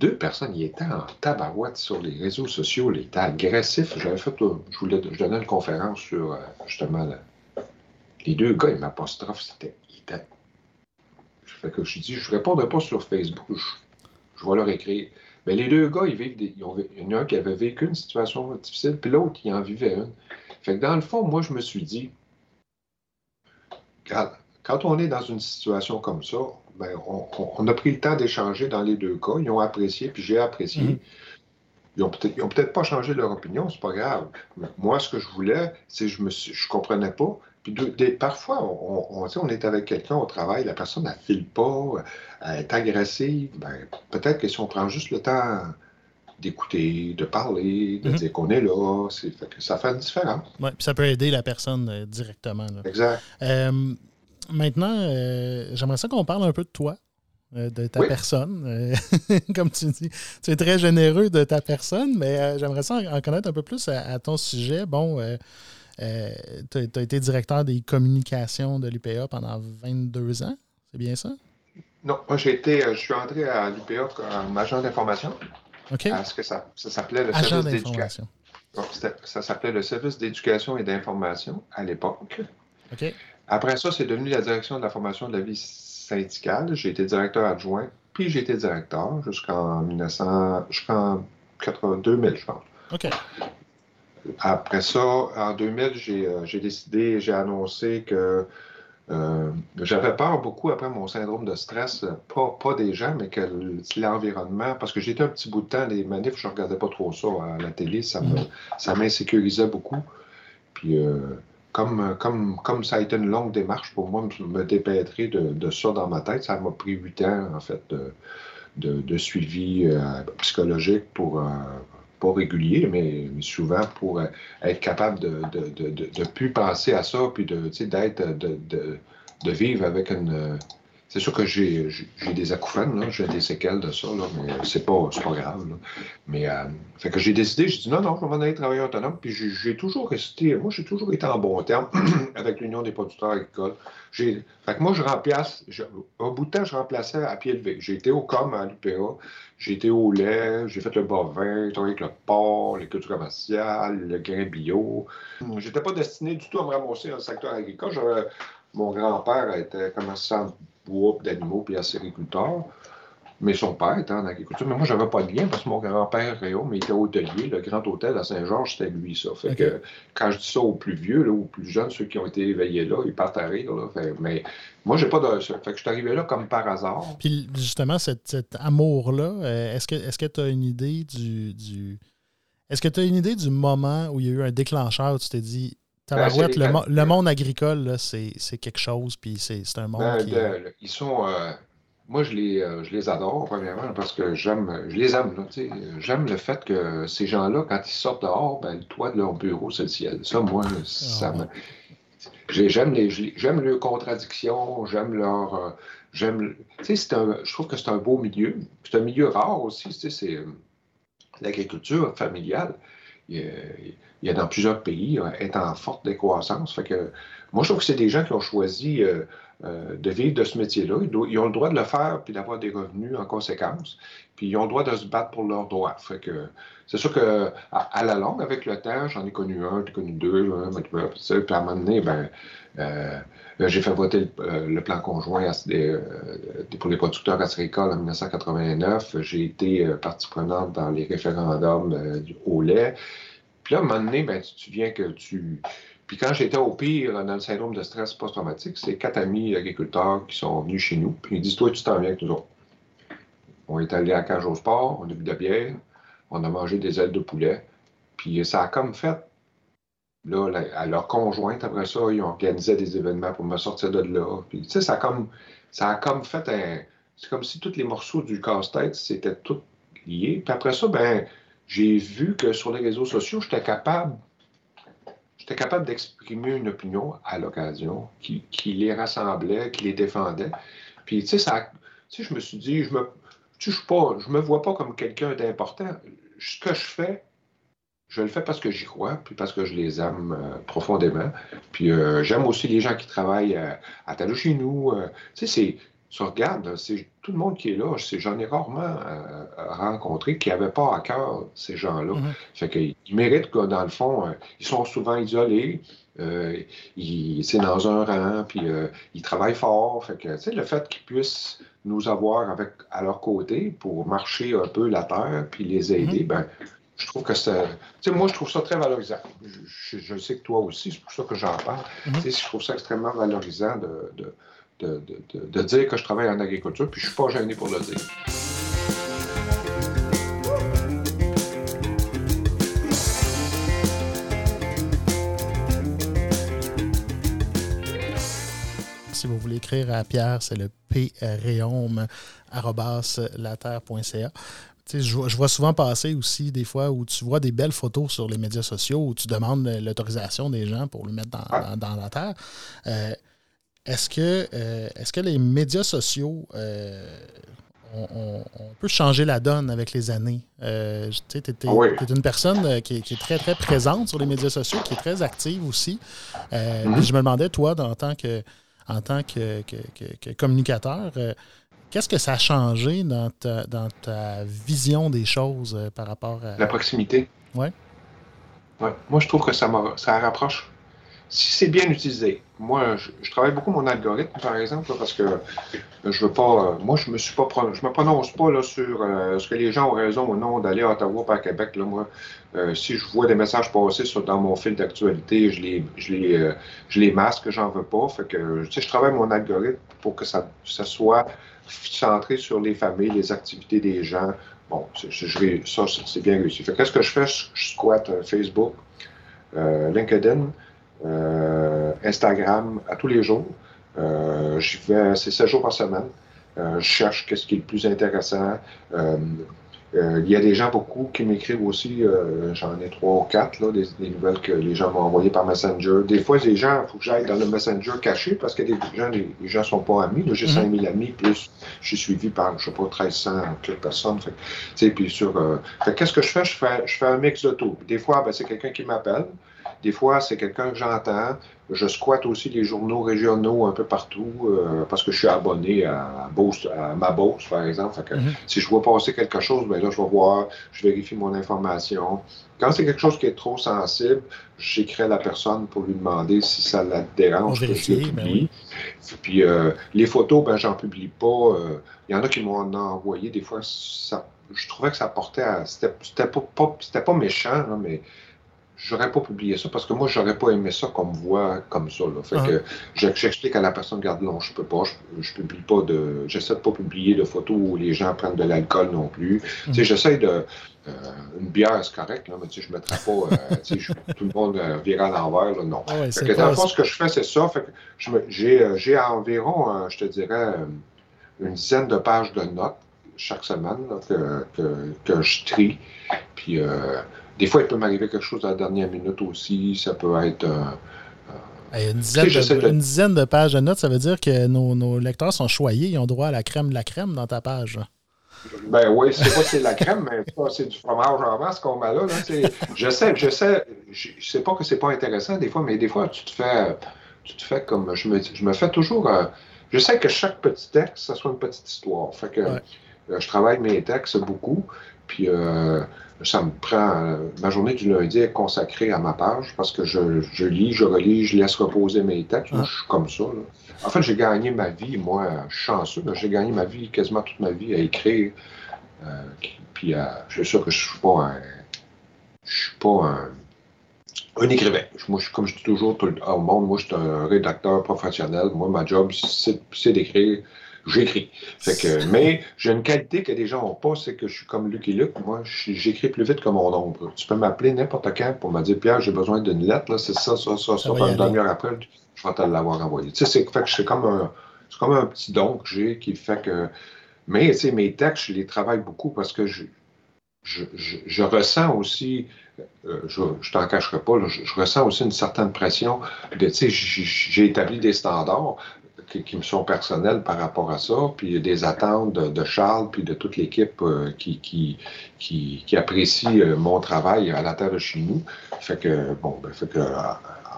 Deux personnes, ils étaient en tabarouette sur les réseaux sociaux, ils étaient agressifs. J'avais fait, je voulais, je donnais une conférence sur euh, justement les deux gars, ils m'apostrophent, c'était, fait que je dis, je ne répondrai pas sur Facebook, je, vais leur écrire. Mais les deux gars, ils vivent il y en a un qui avait vécu une situation difficile, puis l'autre, il en vivait une. Fait que dans le fond, moi, je me suis dit, quand, on est dans une situation comme ça, ben, on, a pris le temps d'échanger dans les deux cas. Ils ont apprécié, puis j'ai apprécié. Mm-hmm. Ils n'ont peut-être pas changé leur opinion, c'est pas grave. moi, ce que je voulais, c'est que je ne je comprenais pas. Puis parfois, on, on, est avec quelqu'un au travail, la personne, elle file pas, elle est agressive. Ben, peut-être que si on prend juste le temps d'écouter, de parler, de mhm. dire qu'on est là, ça fait une différence. Oui, puis ça peut aider la personne euh, directement. Exact. Euh, maintenant, euh, j'aimerais ça qu'on parle un peu de toi de ta personne. comme tu dis, tu es très généreux de ta personne, mais j'aimerais ça en, connaître un peu plus à, ton sujet. Bon, euh, tu as, été directeur des communications de l'UPA pendant 22 ans, c'est bien ça? Non, moi j'ai été, euh, je suis entré à l'UPA comme agent d'information. OK. Parce que ça, s'appelait le service d'éducation. Ça s'appelait le service d'éducation et d'information à l'époque. OK. Après ça, c'est devenu la direction de la formation de la vie syndicale. J'ai été directeur adjoint, puis j'ai été directeur jusqu'en 1900, jusqu'en 2000, je pense. OK. Après ça, en 2000, euh, j'ai décidé, j'ai annoncé que euh, j'avais peur beaucoup après mon syndrome de stress, pas, pas des gens, mais que l'environnement, parce que j'étais un petit bout de temps, les manifs, je ne regardais pas trop ça à la télé, ça m'insécurisait beaucoup. Puis, euh, comme, comme, comme ça a été une longue démarche pour moi, me dépêtrer de, de ça dans ma tête, ça m'a pris huit ans, en fait, de, de, suivi psychologique pour régulier, mais, souvent pour euh, être capable de ne plus penser à ça, puis d'être, de, de, vivre avec une, c'est sûr que j'ai des acouphènes, j'ai des séquelles de ça, mais c'est pas, pas grave. Mais euh, fait que j'ai décidé, j'ai dit non, non, je vais m'en aller travailler autonome. Puis j'ai toujours resté, moi j'ai toujours été en bon terme avec l'Union des producteurs agricoles. Fait que moi je remplace, au bout de temps, je remplaçais à pied levé. J'ai été au COM à l'UPA, j'ai été au lait, j'ai fait le bovin, j'ai travaillé avec le porc, les cultures commerciales, le grain bio. J'étais pas destiné du tout à me ramasser dans le secteur agricole. Mon grand-père était commerçant bois, d'animaux, puis agriculteur. Mais son père était en agriculture. Mais moi, j'avais pas de lien parce que mon grand-père, il était hôtelier. Le grand hôtel à Saint-Georges, c'était lui, ça. Fait que quand je dis ça aux plus vieux, là, aux plus jeunes, ceux qui ont été éveillés là, ils partent à rire. Là. mais moi, j'ai pas de. Fait que je suis arrivé là comme par hasard. Puis justement, cet, amour-là, euh, est-ce que tu as une idée du. du... Est-ce que tu as une idée du moment où il y a eu un déclencheur où tu t'es dit ben, le, monde agricole, c'est quelque chose, puis c'est un monde ben, qui... ils sont... Euh, moi, je les, je les adore, premièrement, parce que j'aime, je les aime. J'aime le fait que ces gens-là, quand ils sortent dehors, ben, le toit de leur bureau, c'est le ciel. Ça, moi, ça ah me. J'aime leurs contradictions, j'aime leur, j'aime, tu sais, je trouve que c'est un beau milieu. C'est un milieu rare aussi, tu sais, c'est l'agriculture familiale. Il y, a, dans plusieurs pays, est en forte décroissance. Fait que, moi, je trouve que c'est des gens qui ont choisi euh, euh, de vivre de ce métier-là. Ils, ont le droit de le faire puis d'avoir des revenus en conséquence. Puis ils ont le droit de se battre pour leurs droits. Fait que c'est sûr que à, la longue, avec le temps, j'en ai connu un, j'ai connu deux. puis à un moment donné, ben, euh, j'ai fait voter le, plan conjoint pour les producteurs agricoles en 1989. J'ai été partie prenante dans les référendums au lait. Puis là, à un moment donné, ben, tu, viens que tu puis quand j'étais au pire dans le syndrome de stress post-traumatique, c'est quatre amis agriculteurs qui sont venus chez nous. Puis ils disent Toi, tu t'en viens avec nous autres. On est allé à cage au sport, on a bu de la bière, on a mangé des ailes de poulet. Puis ça a comme fait. Là, à leur conjointe, après ça, ils organisé des événements pour me sortir de là. Puis, tu sais, ça a comme, ça a comme fait un. C'est comme si tous les morceaux du casse-tête, c'était tout lié. Puis après ça, ben, j'ai vu que sur les réseaux sociaux, j'étais capable j'étais capable d'exprimer une opinion à l'occasion qui, les rassemblait, qui les défendait. Puis, tu sais, ça, je me suis dit, je me, je pas, je me vois pas comme quelqu'un d'important. Ce que je fais, je le fais parce que j'y crois, puis parce que je les aime euh, profondément. Puis euh, j'aime aussi les gens qui travaillent euh, à Talou chez nous. tu sais, tu regardes, c'est tout le monde qui est là, j'en ai rarement euh, rencontré qui n'avait pas à cœur ces gens-là. Mm-hmm. Fait qu'ils méritent que, dans le fond, euh, ils sont souvent isolés, euh, c'est dans un rang, puis ils travaillent fort. Fait que, le fait qu'ils puissent nous avoir avec, à leur côté pour marcher un peu la terre, puis les aider, mm-hmm. ben, je trouve que c'est. moi, je trouve ça très valorisant. Je, sais que toi aussi, c'est pour ça que j'en parle. Mm-hmm. Je trouve ça extrêmement valorisant de de, dire que je travaille en agriculture, puis je ne suis pas gêné pour le dire. Si vous voulez écrire à Pierre, c'est le laterre.ca. Je, je vois souvent passer aussi des fois où tu vois des belles photos sur les médias sociaux où tu demandes l'autorisation des gens pour le mettre dans, la terre. Euh, est-ce que, euh, est que les médias sociaux euh, on, peut changer la donne avec les années? Euh, tu es, une personne qui est, très, très présente sur les médias sociaux, qui est très active aussi. Mm-hmm. je me demandais, toi, en tant que, en tant que, communicateur, qu'est-ce que ça a changé dans ta, dans ta vision des choses par rapport à. La proximité. Oui. Ouais. Moi, je trouve que ça, ça rapproche si c'est bien utilisé. Moi, je, travaille beaucoup mon algorithme, par exemple, parce que je veux pas. moi, je me suis pas je me prononce pas là, sur euh, ce que les gens ont raison ou non d'aller à Ottawa par Québec. Là, moi, euh, si je vois des messages passer dans mon fil d'actualité, je les, je les, euh, je les masque, j'en veux pas. Fait que, je travaille mon algorithme pour que ça, ça soit centré sur les familles, les activités des gens. Bon, je, ça, c'est bien réussi. Fait qu'est-ce que je fais? Je, je squatte Facebook, LinkedIn. Euh, Instagram à tous les jours. Euh, j'y vais, c'est 7 jours par semaine. Euh, je cherche qu'est-ce qui est le plus intéressant. il y a des gens beaucoup qui m'écrivent aussi, j'en ai trois ou quatre, là, des, nouvelles que les gens m'ont envoyées par Messenger. Des fois, les gens, il faut que j'aille dans le Messenger caché parce que les gens les, gens sont pas amis. J'ai 5000 mm-hmm. amis, plus je suis suivi par, je sais pas, 1300 personnes. Fait, puis sur, qu'est-ce que je fais? Je fais, je fais un mix de tout. Des fois, ben, c'est quelqu'un qui m'appelle. Des fois, c'est quelqu'un que j'entends. Je squatte aussi les journaux régionaux un peu partout euh, parce que je suis abonné à, ma Beauce, par exemple. Mhm. Si je vois passer quelque chose, ben là, je vais voir, je vérifie mon information. Quand c'est quelque chose qui est trop sensible, j'écris à la personne pour lui demander si ça la dérange que je ben publie. Puis euh, les photos, ben j'en publie pas. Euh, il y en a qui m'ont envoyé. Des fois, ça, je trouvais que ça portait à. C'était pas, pas, pas méchant, mais j'aurais pas publié ça parce que moi, j'aurais pas aimé ça comme voix comme ça. Là. Fait que j'explique à la personne, regarde, non, je peux pas, je, publie pas de. J'essaie de pas publier de photos où les gens prennent de l'alcool non plus. Tu sais, mm. j'essaie de. Euh, une bière, c'est correct, là, mais tu sais, je mettrais pas euh, tu sais, tout le monde euh, virer à l'envers, là, non. Ah fait que, dans le fond, ce que je fais, c'est ça. Fait que j'ai, j'ai environ, je te dirais, une dizaine de pages de notes chaque semaine que, je trie. Puis des fois, il peut m'arriver quelque chose à la dernière minute aussi. Ça peut être une, dizaine de, pages de notes, ça veut dire que nos, lecteurs sont choyés, ils ont droit à la crème de la crème dans ta page. Ben oui, c'est pas c'est la crème, mais c'est du fromage en masse qu'on met là. je sais, je sais, je sais pas que c'est pas intéressant des fois, mais des fois, tu te fais, tu te fais comme, je me, je me fais toujours, euh, je sais que chaque petit texte, ça soit une petite histoire. Fait que euh, je travaille mes textes beaucoup, puis euh, ça me prend, ma journée du lundi est consacrée à ma page parce que je, je lis, je relis, je laisse reposer mes textes. je suis comme ça. Là. En fait, j'ai gagné ma vie, moi, chanceux, j'ai gagné ma vie, quasiment toute ma vie, à écrire. Euh, puis, je suis sûr que je suis pas un. Je suis pas un, écrivain. Moi, je, comme je dis toujours au monde, moi, je suis un rédacteur professionnel. Moi, ma job, c'est d'écrire. J'écris. mais j'ai une qualité que les gens n'ont pas, c'est que je suis comme Lucky Luke. Moi, j'écris plus vite que mon ombre. Tu peux m'appeler n'importe quand pour me dire Pierre, j'ai besoin d'une lettre, c'est ça, ça, ça, ça. une demi-heure après, je vais te l'avoir envoyé. Tu sais, c'est fait que c'est comme un, c'est comme un petit don que j'ai qui fait que. Mais tu sais, mes textes, je les travaille beaucoup parce que je, je, je, ressens aussi, euh, je, je t'en cacherai pas, je, ressens aussi une certaine pression. Tu sais, j'ai établi des standards qui, me sont personnels par rapport à ça, puis des attentes de, Charles, puis de toute l'équipe euh, qui, qui, qui, apprécie euh, mon travail à terre de chez nous. Fait que, bon, ben, fait que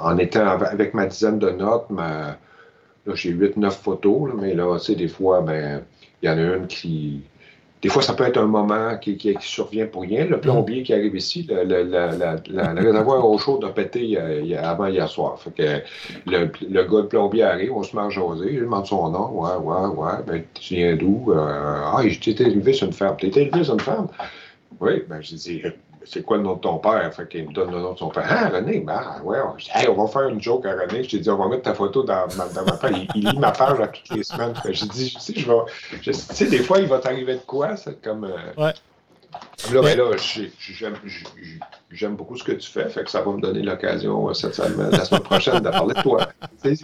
en étant avec ma dizaine de notes, là, j'ai 8-9 photos, mais là, tu sais, des fois, ben, il y en a une qui. Des fois, ça peut être un moment qui, qui, survient pour rien. Le plombier qui arrive ici, le, le, le, réservoir au chaud a pété avant hier soir. Fait que le, le gars de plombier arrive, on se met à jaser, je demande son nom. Ouais, ouais, ouais. Ben, tu viens d'où? Euh, ah, j'étais élevé sur une ferme. T'es élevé sur une ferme? Oui, ben, j'ai dit, c'est quoi le nom de ton père? Fait qu'il me donne le nom de son père. Ah, René, ben, ouais, on, on va faire une joke à René. Je t'ai dit, on va mettre ta photo dans, dans ma page. Il, lit ma page à toutes les semaines. J'ai dit, je sais, je vais. tu sais, des fois, il va t'arriver de quoi? C'est comme. Euh, ouais. Là, ben là, j'aime beaucoup ce que tu fais, fait que ça va me donner l'occasion euh, cette semaine, la semaine prochaine de parler de toi. Tu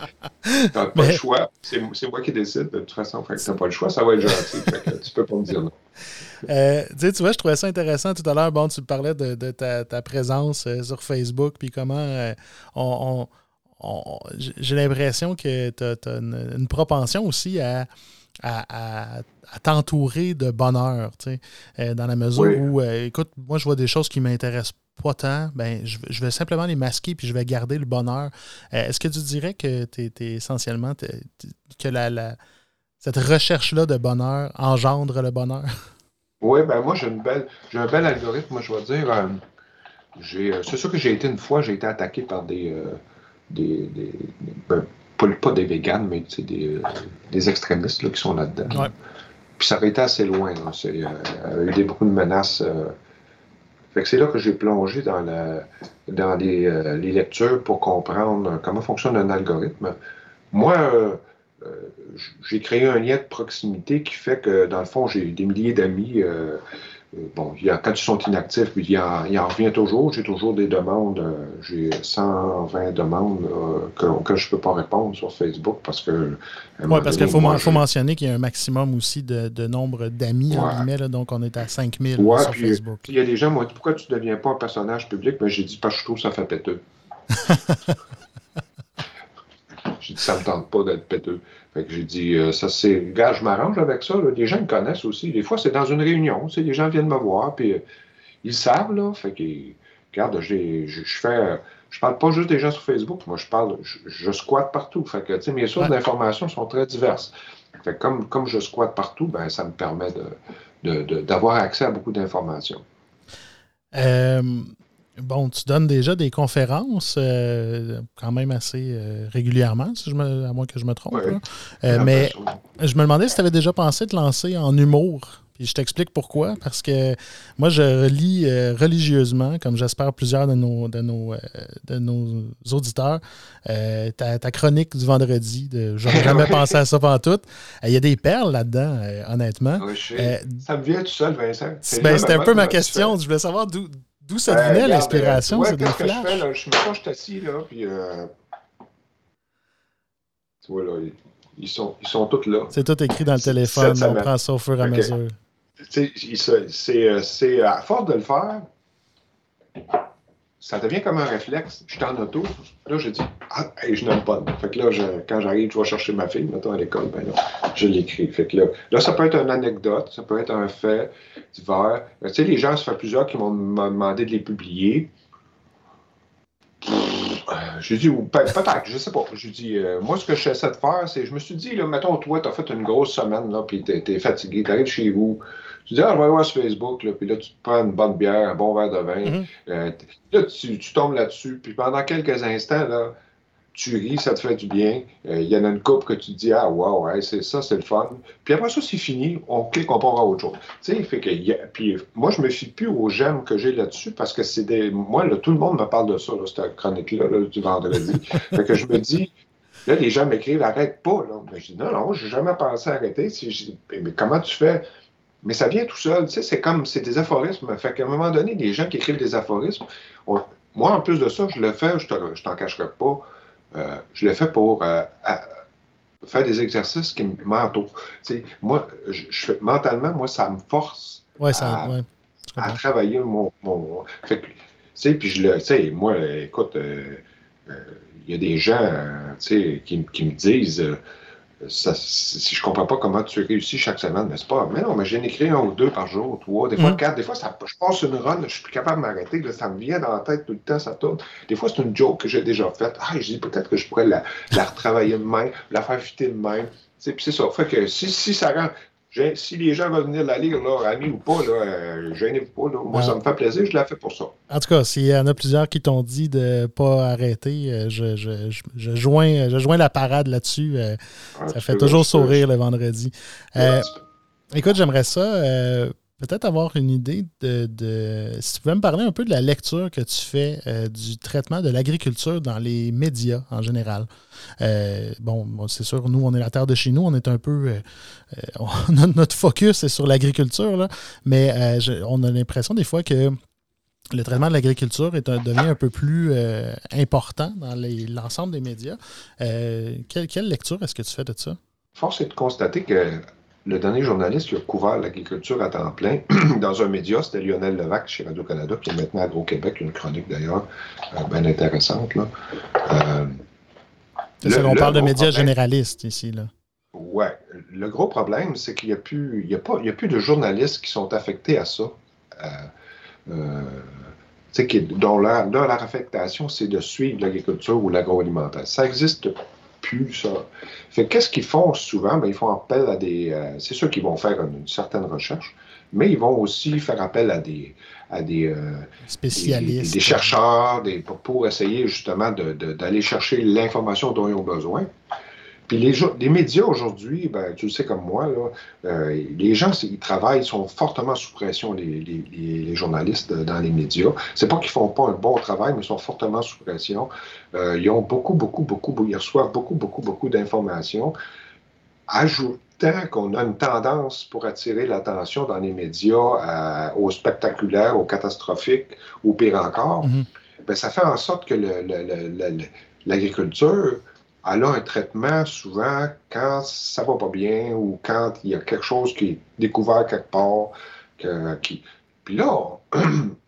n'as pas le choix. C'est moi qui décide de toute façon, fait que tu n'as pas le choix, ça va être gentil. Fait que tu peux pas me dire non. Euh, tu vois, je trouvais ça intéressant tout à l'heure. Bon, tu parlais de, ta, présence euh, sur Facebook, puis comment euh, on, j'ai l'impression que tu as, une, propension aussi à, à, t'entourer de bonheur, tu sais, dans la mesure où, écoute, moi, je vois des choses qui m'intéressent pas tant, ben, je, vais simplement les masquer puis je vais garder le bonheur. Est-ce que tu dirais que tu es, essentiellement que la, cette recherche-là de bonheur engendre le bonheur? Oui, ben moi, j'ai une belle, j'ai un bel algorithme, moi, je vais dire. Euh, euh, c'est sûr que j'ai été une fois, j'ai été attaqué par des. Euh, des, des ben, pas, des véganes, mais des, des extrémistes là, qui sont là-dedans. Puis ça avait été assez loin. C'est, il y a eu des, beaucoup de menaces. Fait que c'est là que j'ai plongé dans, la, dans les, les, lectures pour comprendre comment fonctionne un algorithme. Moi, euh, j'ai créé un lien de proximité qui fait que, dans le fond, j'ai des milliers d'amis. Euh, euh, bon, il y a, quand ils sont inactifs, il, en, il en revient toujours. J'ai toujours des demandes. j'ai 120 demandes que, je ne peux pas répondre sur Facebook parce que. Oui, parce qu'il faut, mentionner qu'il y a un maximum aussi de, nombre d'amis, donc on est à 5000 sur Facebook. il y a des gens m'ont dit pourquoi tu ne deviens pas un personnage public? Mais ben, j'ai dit parce que je trouve ça fait péteux. J'ai dit, ça me tente pas d'être péteux. Fait que j'ai dit, euh, ça c'est, gars, je m'arrange avec ça. Là. Les gens me connaissent aussi. Des fois, c'est dans une réunion. Tu sais, les gens viennent me voir, puis euh, ils savent, là. Fait que, regarde, je, fais, je parle pas juste des gens sur Facebook. Moi, je parle, je, squatte partout. Fait que, tu sais, mes sources d'informations sont très diverses. Fait que comme, comme je squatte partout, ben, ça me permet de, d'avoir accès à beaucoup d'informations. Bon, tu donnes déjà des conférences euh, quand même assez euh, régulièrement, si je me, à moins que je me trompe. Euh, mais je me demandais si tu avais déjà pensé te lancer en humour. Puis je t'explique pourquoi. Parce que moi, je relis religieusement, comme j'espère plusieurs de nos, de nos, de nos auditeurs, ta, chronique du vendredi. De, n'aurais jamais pensé à ça pendant tout. Il y a des perles là-dedans, honnêtement. ça me vient tout seul, Vincent. Ben, c'était un peu ma question. Je voulais savoir d'où D'où ça devenait l'inspiration? Ouais, c'est des flashs? Je, fais, là, je me suis assis, là, puis... Euh... Tu vois, là, ils sont, ils sont tous là. C'est tout écrit dans le téléphone, on prend ça au fur et à mesure. C'est à force de le faire, ça devient comme un réflexe. Je suis en auto, là, je dis Ah, je n'aime pas. Fait que là, quand j'arrive, je vais chercher ma fille, mettons à l'école, ben là, je l'écris. Fait que là, là, ça peut être une anecdote, ça peut être un fait divers. Tu sais, les gens, ça fait plusieurs qui m'ont demandé de les publier. Je dis, peut-être, je sais pas. Je dis, euh, moi, ce que j'essaie de faire, c'est, je me suis dit, là, mettons, toi, tu as fait une grosse semaine, là, puis tu fatigué, tu arrives chez vous, tu dis, ah, je vais aller voir sur Facebook, là, puis là, tu te prends une bonne bière, un bon verre de vin. Mm-hmm. Euh, là, tu, tu tombes là-dessus, puis pendant quelques instants, là, tu ris, ça te fait du bien. Euh, il y en a une coupe que tu te dis, ah, wow, c'est ça, c'est le fun. Puis après ça, c'est fini, on clique, on part à autre chose. Tu sais, fait que, puis moi, je me fie plus aux j'aime que j'ai là-dessus parce que c'est des. Moi, là, tout le monde me parle de ça, là, cette chronique-là, du vendredi. fait que je me dis, là, les gens m'écrivent, arrête pas, là. Mais je dis, non, non, j'ai jamais pensé à arrêter. mais comment tu fais? Mais ça vient tout seul, tu sais, c'est comme, c'est des aphorismes. Fait qu'à un moment donné, les gens qui écrivent des aphorismes, moi, en plus de ça, je le fais, je t'en cacherai pas, euh, je le fais pour euh, faire des exercices qui mentaux. Tu sais, moi, je, fais, mentalement, moi, ça me force à, travailler mon. mon fait que, tu sais, puis je le. Tu sais, moi, écoute, euh, il y a des gens, tu sais, qui, qui me disent si je comprends pas comment tu réussis chaque semaine, mais c'est pas? Mais non, mais j'ai écrit un ou deux par jour, trois, des fois mm. quatre, des fois ça, je passe une run, je suis plus capable de m'arrêter, ça me vient dans la tête tout le temps, ça tourne. Des fois, c'est une joke que j'ai déjà faite. Ah, je dis peut-être que je pourrais la, la retravailler de même, la faire fitter de même. Puis c'est ça. Fait que si, si ça rend si les gens veulent venir la lire, là, amis ou pas, là, euh, gênez-vous pas. Moi, ça me fait plaisir, je l'ai fait pour ça. En tout cas, s'il y en a plusieurs qui t'ont dit de ne pas arrêter, euh, je, je, je, joins, je joins la parade là-dessus. Euh, ah, ça fait toujours sourire le vendredi. écoute, j'aimerais ça peut-être avoir une idée de, Si tu pouvais me parler un peu de la lecture que tu fais euh, du traitement de l'agriculture dans les médias en général. Euh, bon, c'est sûr, nous, on est la terre de chez nous, on est un peu. Euh, notre focus est sur l'agriculture, mais on a l'impression des fois que le traitement de l'agriculture devient un peu plus important dans l'ensemble des médias. quelle lecture est-ce que tu fais de ça? Force est de constater que le dernier journaliste qui a couvert l'agriculture à temps plein dans un média, c'était Lionel Levac chez Radio-Canada, qui est maintenant à Gros-Québec, une chronique d'ailleurs euh, bien intéressante. Là. Euh, on parle de médias généralistes ici. Là. Oui. Le gros problème, c'est qu'il n'y a, plus, il a, pas, il a plus de journalistes qui sont affectés à ça. Euh, dont leur, leur affectation, c'est de suivre l'agriculture ou l'agroalimentaire. Ça existe plus ça. Fait qu'est-ce qu'ils font souvent? Ben, ils font appel à des. Euh, c'est sûr qu'ils vont faire une, certaine recherche, mais ils vont aussi faire appel à des, à des euh, spécialistes, des, chercheurs, des, pour, essayer justement d'aller chercher l'information dont ils ont besoin. Puis les, les médias aujourd'hui, ben, tu le sais comme moi, là, euh, les gens, ils travaillent, sont fortement sous pression, les, les, les journalistes dans les médias. C'est pas qu'ils font pas un bon travail, mais ils sont fortement sous pression. Euh, ils ont beaucoup, beaucoup, beaucoup, ils reçoivent beaucoup, beaucoup, beaucoup d'informations. Ajoutant qu'on a une tendance pour attirer l'attention dans les médias euh, au spectaculaire, au catastrophique, ou pire encore, mm-hmm. ben, ça fait en sorte que l'agriculture elle a un traitement souvent quand ça va pas bien ou quand il y a quelque chose qui est découvert quelque part. qui... Puis là,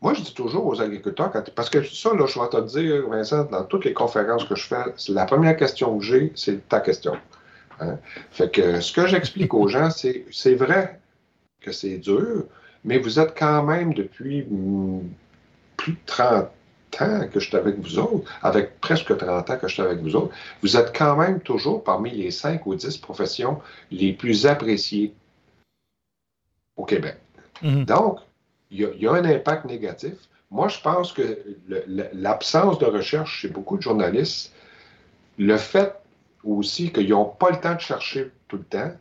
moi, je dis toujours aux agriculteurs, parce que ça, là, je vais te dire, Vincent, dans toutes les conférences que je fais, la première question que j'ai, c'est ta question. Hein. Fait que ce que j'explique aux gens, c'est c'est vrai que c'est dur, mais vous êtes quand même depuis hmm, plus de 30 que je suis avec vous autres, avec presque 30 ans que je suis avec vous autres, vous êtes quand même toujours parmi les 5 ou 10 professions les plus appréciées au Québec. Mhm. Donc, il y, a un impact négatif. Moi, je pense que l'absence de recherche chez beaucoup de journalistes, le fait aussi qu'ils n'ont pas le temps de chercher tout le temps,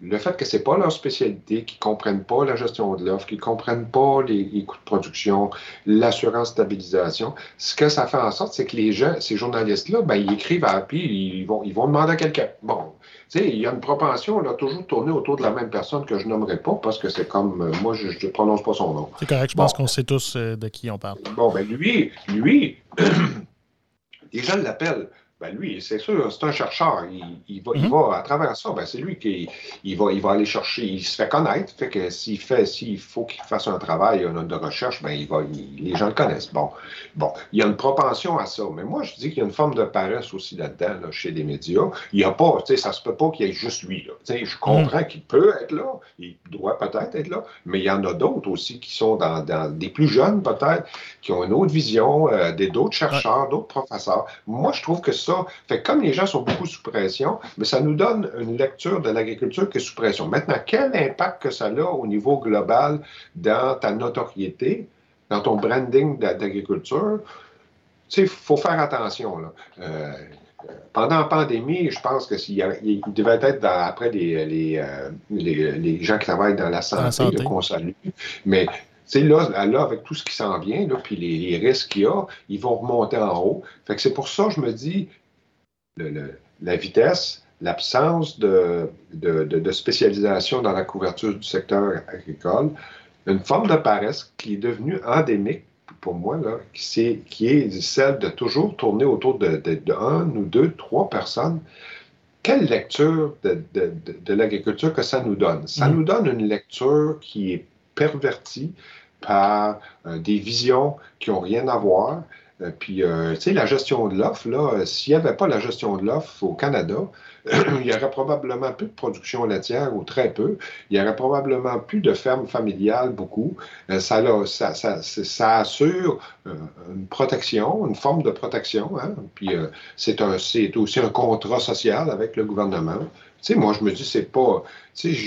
le fait que ce n'est pas leur spécialité, qu'ils ne comprennent pas la gestion de l'offre, qu'ils ne comprennent pas les, coûts de production, l'assurance stabilisation, ce que ça fait en sorte, c'est que les gens, ces journalistes-là, ben, ils écrivent à API, ils vont, ils vont demander à quelqu'un. Bon, tu sais, il y a une propension là, toujours tourner autour de la même personne que je nommerai pas parce que c'est comme, euh, moi, je ne prononce pas son nom. C'est correct, je pense qu'on sait tous euh, de qui on parle. Bon, ben lui, lui, les gens l'appellent ben lui, c'est sûr, c'est un chercheur. Il, va, il Mhm. va, à travers ça, ben c'est lui qui il va, il va aller chercher, il se fait connaître. Fait que s'il fait, s'il faut qu'il fasse un travail de recherche, ben il va, il- les gens le connaissent. Bon, bon, il y a une propension à ça. Mais moi, je dis qu'il y a une forme de paresse aussi là-dedans, là, chez les médias. Il y a pas, tu sais, ça se peut pas qu'il y ait juste lui. Là. Je comprends qu'il peut être là, il doit peut-être être là, mais il y en a d'autres aussi qui sont dans, dans des plus jeunes peut-être, qui ont une autre vision, euh, des d'autres chercheurs, d'autres professeurs. Moi, je trouve que ça, fait que comme les gens sont beaucoup sous pression, mais ça nous donne une lecture de l'agriculture qui est sous pression. Maintenant, quel impact que ça a au niveau global dans ta notoriété, dans ton branding d'a- d'agriculture? Tu sais, il faut faire attention. Là. Euh, pendant la pandémie, je pense que s'il devait être dans- après les, les, euh, les- les gens qui travaillent dans la santé, santé. qu'on salue. Mais là, là, avec tout ce qui s'en vient, là, puis les, les risques qu'il y a, ils vont remonter en haut. Fait que c'est pour ça que je me dis, le- le- la vitesse, l'absence de, de- de- de spécialisation dans la couverture du secteur agricole, une forme de paresse qui est devenue endémique pour moi, là, qui, est celle de toujours tourner autour de, un ou deux, trois personnes. Quelle lecture de, l'agriculture que ça nous donne? Ça Mm. nous donne une lecture qui est pervertie par euh, des visions qui n'ont rien à voir. Euh, puis, euh, tu sais, la gestion de l'offre, là, euh, s'il n'y avait pas la gestion de l'offre au Canada, il y aurait probablement plus de production laitière ou très peu. Il y aurait probablement plus de fermes familiales, beaucoup. Ça, là, ça, ça, ça assure une protection, une forme de protection. Hein? Puis, c'est aussi un contrat social avec le gouvernement. Tu sais, moi, je me dis, c'est pas. Tu sais,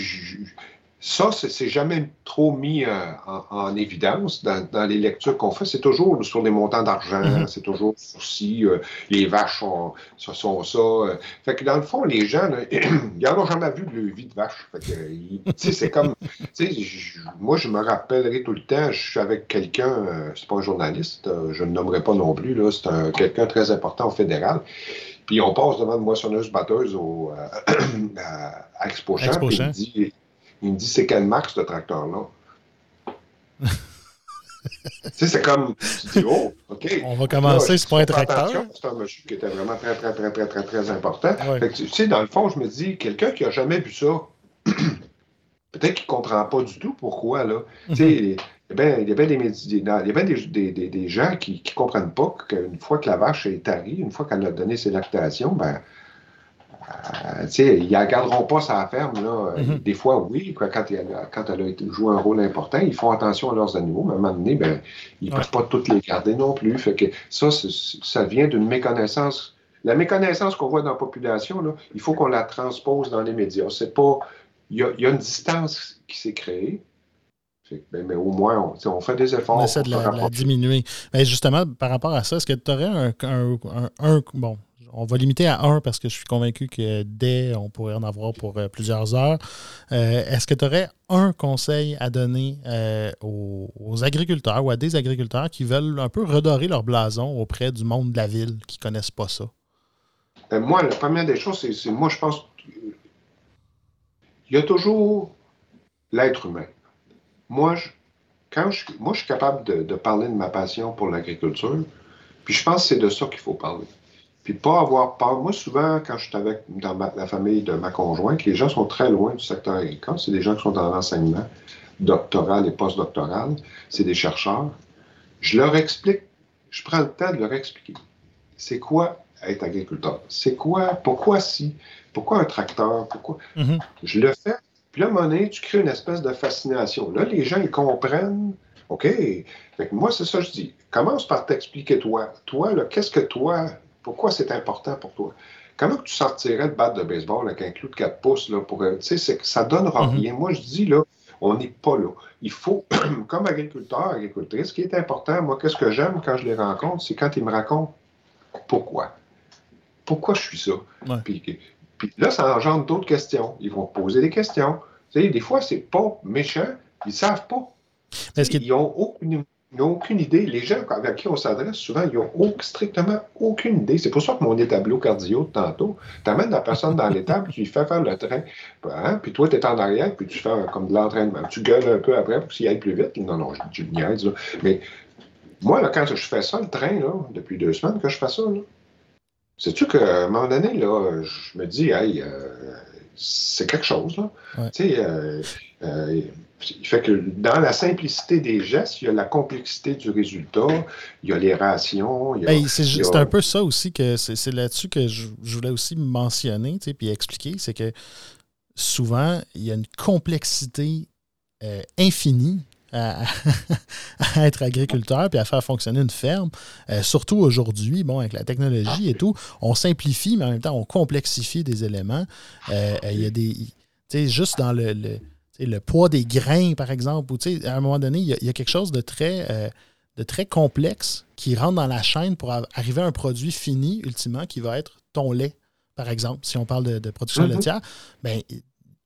ça, c'est jamais trop mis euh, en, en évidence dans, dans les lectures qu'on fait. C'est toujours sur les montants d'argent, Mhm. c'est toujours sur si euh, les vaches sont, ça, sont ça. euh. Fait que dans le fond, les gens, là, ils n'en ont jamais vu de leur vie de vache. Fait que, euh, c'est comme, tu sais, je- moi, je me rappellerai tout le temps, je suis avec quelqu'un, euh, c'est pas un journaliste, euh, je ne nommerai pas non plus, là, c'est un- quelqu'un très important au fédéral. Puis on passe devant une moissonneuse-batteuse au, euh, à Expo Champ, Expo puis il Champ. dit, il me dit, c'est quelle marque ce tracteur-là? tu sais, c'est comme, tu dis, oh, OK. On va commencer, c'est pas un tracteur. C'est un monsieur qui était vraiment très, très, très, très, très, très important. Ouais. Fait que, tu sais, dans le fond, je me dis, quelqu'un qui n'a jamais vu ça, peut-être qu'il ne comprend pas du tout pourquoi, là. Tu sais, il y a bien- il y a des, des- a des, des- gens qui ne comprennent pas qu'une fois que la vache est tarie, une fois qu'elle a donné ses lactations, ben, sais, ils ne la garderont pas sa ferme. Là. Mhm. Des fois, oui, quoi, quand, elle a, quand elle a joué un rôle important, ils font attention à leurs animaux, mais à un moment donné, ben, ils ne Ouais. peuvent pas toutes les garder non plus. Fait que ça, ça vient d'une méconnaissance. La méconnaissance qu'on voit dans la population, là, il faut qu'on la transpose dans les médias. C'est pas. Il y a, il y a une distance qui s'est créée. Fait que, ben, mais au moins, on, fait des efforts. On essaie de la, diminuer. Mais justement, par rapport à ça, est-ce que tu aurais un, un- un- un- Bon, on va limiter à un parce que je suis convaincu que dès, on pourrait en avoir pour euh, plusieurs heures. Euh, est-ce que tu aurais un conseil à donner euh, aux, agriculteurs ou à des agriculteurs qui veulent un peu redorer leur blason auprès du monde de la ville qui ne connaissent pas ça? Moi, la première des choses, c'est, c'est- moi, je pense qu'il y a toujours l'être humain. Moi, je, quand je, moi, je suis capable de, de parler de ma passion pour l'agriculture, puis je pense que c'est de ça qu'il faut parler. Puis pas avoir peur. Moi, souvent, quand je suis avec dans ma- la famille de ma conjointe, les gens sont très loin du secteur agricole. C'est des gens qui sont dans l'enseignement doctoral et postdoctoral. C'est des chercheurs. Je leur explique, je prends le temps de leur expliquer. C'est quoi être agriculteur? C'est quoi, pourquoi si? Pourquoi un tracteur? Pourquoi? Mhm. Je le fais. Puis là, à un moment donné, tu crées une espèce de fascination. Là, les gens, ils comprennent. OK. Fait que moi, c'est ça que je dis. Commence par t'expliquer toi. Toi, là, qu'est-ce que toi, pourquoi c'est important pour toi? Comment que tu sortirais le bat de baseball avec un clou de 4 pouces, là, pour, euh, ça donnera Mhm. rien. Moi, je dis, là, on n'est pas là. Il faut, comme agriculteur, agricultrice, ce qui est important, moi, qu'est-ce que j'aime quand je les rencontre, c'est quand ils me racontent pourquoi. Pourquoi je suis ça? Ouais. Puis, puis là, ça engendre d'autres questions. Ils vont poser des questions. Tu sais, des fois, c'est pas méchant. Ils savent pas. Est-ce que- Ils n'ont aucune, ils n'ont aucune idée. Les gens avec qui on s'adresse, souvent, ils n'ont strictement aucune idée. C'est pour ça que mon tableau cardio de tantôt, tu amènes la personne dans l'étable, tu lui fais faire le train, hein, puis toi, tu es en arrière, puis tu fais comme de l'entraînement. Tu gueules un peu après pour qu'il aille plus vite. Non, non, je, je niaise, là. Mais moi, là, quand je fais ça, le train, là, depuis deux semaines que je fais ça, là, Sais-tu qu'à un moment donné, là, je me dis, hey, c'est quelque chose. Là. Tu sais, euh, euh, fait que dans la simplicité des gestes, il y a la complexité du résultat, il y a les rations. c'est un peu ça aussi que c'est là-dessus que je, voulais aussi mentionner puis expliquer, c'est que souvent, il y a une complexité euh, infinie à, être agriculteur puis à faire fonctionner une ferme. Euh, surtout aujourd'hui, bon, avec la technologie et tout, on simplifie, mais en même temps, on complexifie des éléments. Euh, il y a des. Tu sais, juste dans le, le, poids des grains, par exemple, ou à un moment donné, il y a, quelque chose de très. Euh, de très complexe qui rentre dans la chaîne pour arriver à un produit fini, ultimement, qui va être ton lait, par exemple, si on parle de, production mm-hmm. laitière, ben,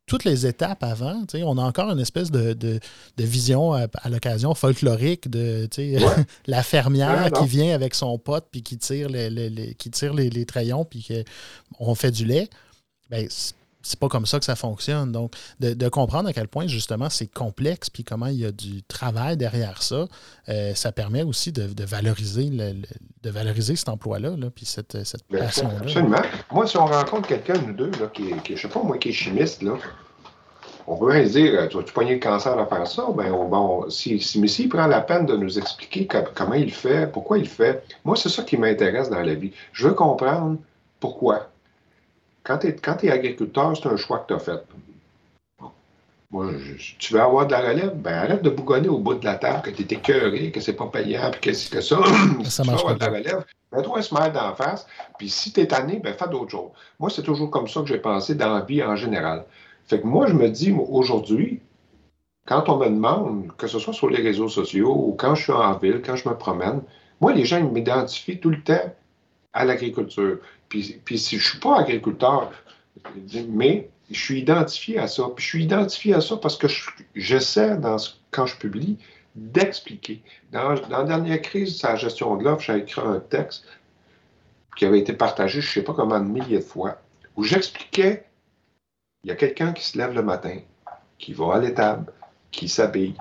toutes les étapes avant, on a encore une espèce de, vision à, l'occasion folklorique de la fermière qui vient avec son pote puis qui tire les, qui tire les, trayons puis qu'on fait du lait. Ben, c'est pas comme ça que ça fonctionne. Donc, de, comprendre à quel point, justement, c'est complexe, puis comment il y a du travail derrière ça, euh, ça permet aussi de, valoriser de valoriser cet emploi-là, puis cette, ben, passion-là. Absolument. Moi, si on rencontre quelqu'un, nous deux, là, qui, qui, je sais pas, moi, qui est chimiste, là, on peut rien dire, euh, tu vas-tu poigner le cancer à faire ça? Ben, bon, si, si, mais s'il prend la peine de nous expliquer comment il fait, pourquoi il fait, moi, c'est ça qui m'intéresse dans la vie. Je veux comprendre pourquoi. Quand tu es, agriculteur, c'est un choix que tu as fait. Moi, tu veux avoir de la relève, ben arrête de bougonner au bout de la table, que tu es écœuré, que c'est pas payant, puis que c'est que ça? ça tu veux avoir de la relève, mets-toi un smile d'en face, puis si tu es tanné, ben fais d'autres choses. Moi, c'est toujours comme ça que j'ai pensé dans la vie en général. Fait que moi, je me dis, aujourd'hui, quand on me demande, que ce soit sur les réseaux sociaux ou quand je suis en ville, quand je me promène, moi, les gens m'identifient tout le temps à l'agriculture. Puis, puis si je ne suis pas agriculteur, mais je suis identifié à ça. Puis je suis identifié à ça parce que j'essaie, quand je publie, d'expliquer. Dans, la dernière crise de la gestion de l'offre, j'ai écrit un texte qui avait été partagé, je ne sais pas comment, de milliers de fois, où j'expliquais il y a quelqu'un qui se lève le matin, qui va à l'étable, qui s'habille,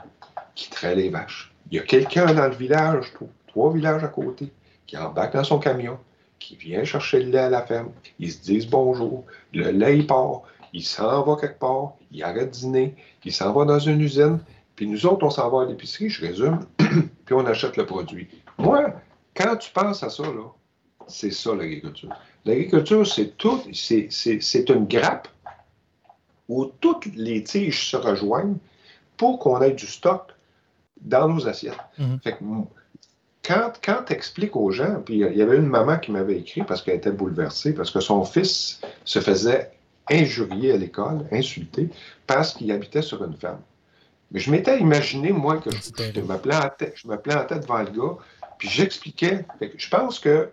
qui traite les vaches. Il y a quelqu'un dans le village, trois villages à côté, qui embarque dans son camion, qui vient chercher le lait à la ferme. Ils se disent bonjour. Le lait, il part. Il s'en va quelque part. Il arrête de dîner. Il s'en va dans une usine. Puis nous autres, on s'en va à l'épicerie, je résume, puis on achète le produit. Moi, quand tu penses à ça, là, c'est ça l'agriculture. L'agriculture, c'est tout, c'est une grappe où toutes les tiges se rejoignent pour qu'on ait du stock dans nos assiettes. Mhm. Quand, quand tu expliques aux gens, puis il y avait une maman qui m'avait écrit parce qu'elle était bouleversée, parce que son fils se faisait injurier à l'école, insulter, parce qu'il habitait sur une ferme. Mais je m'étais imaginé, moi, que je, me plantais, je me plantais devant le gars, puis j'expliquais. Je pense que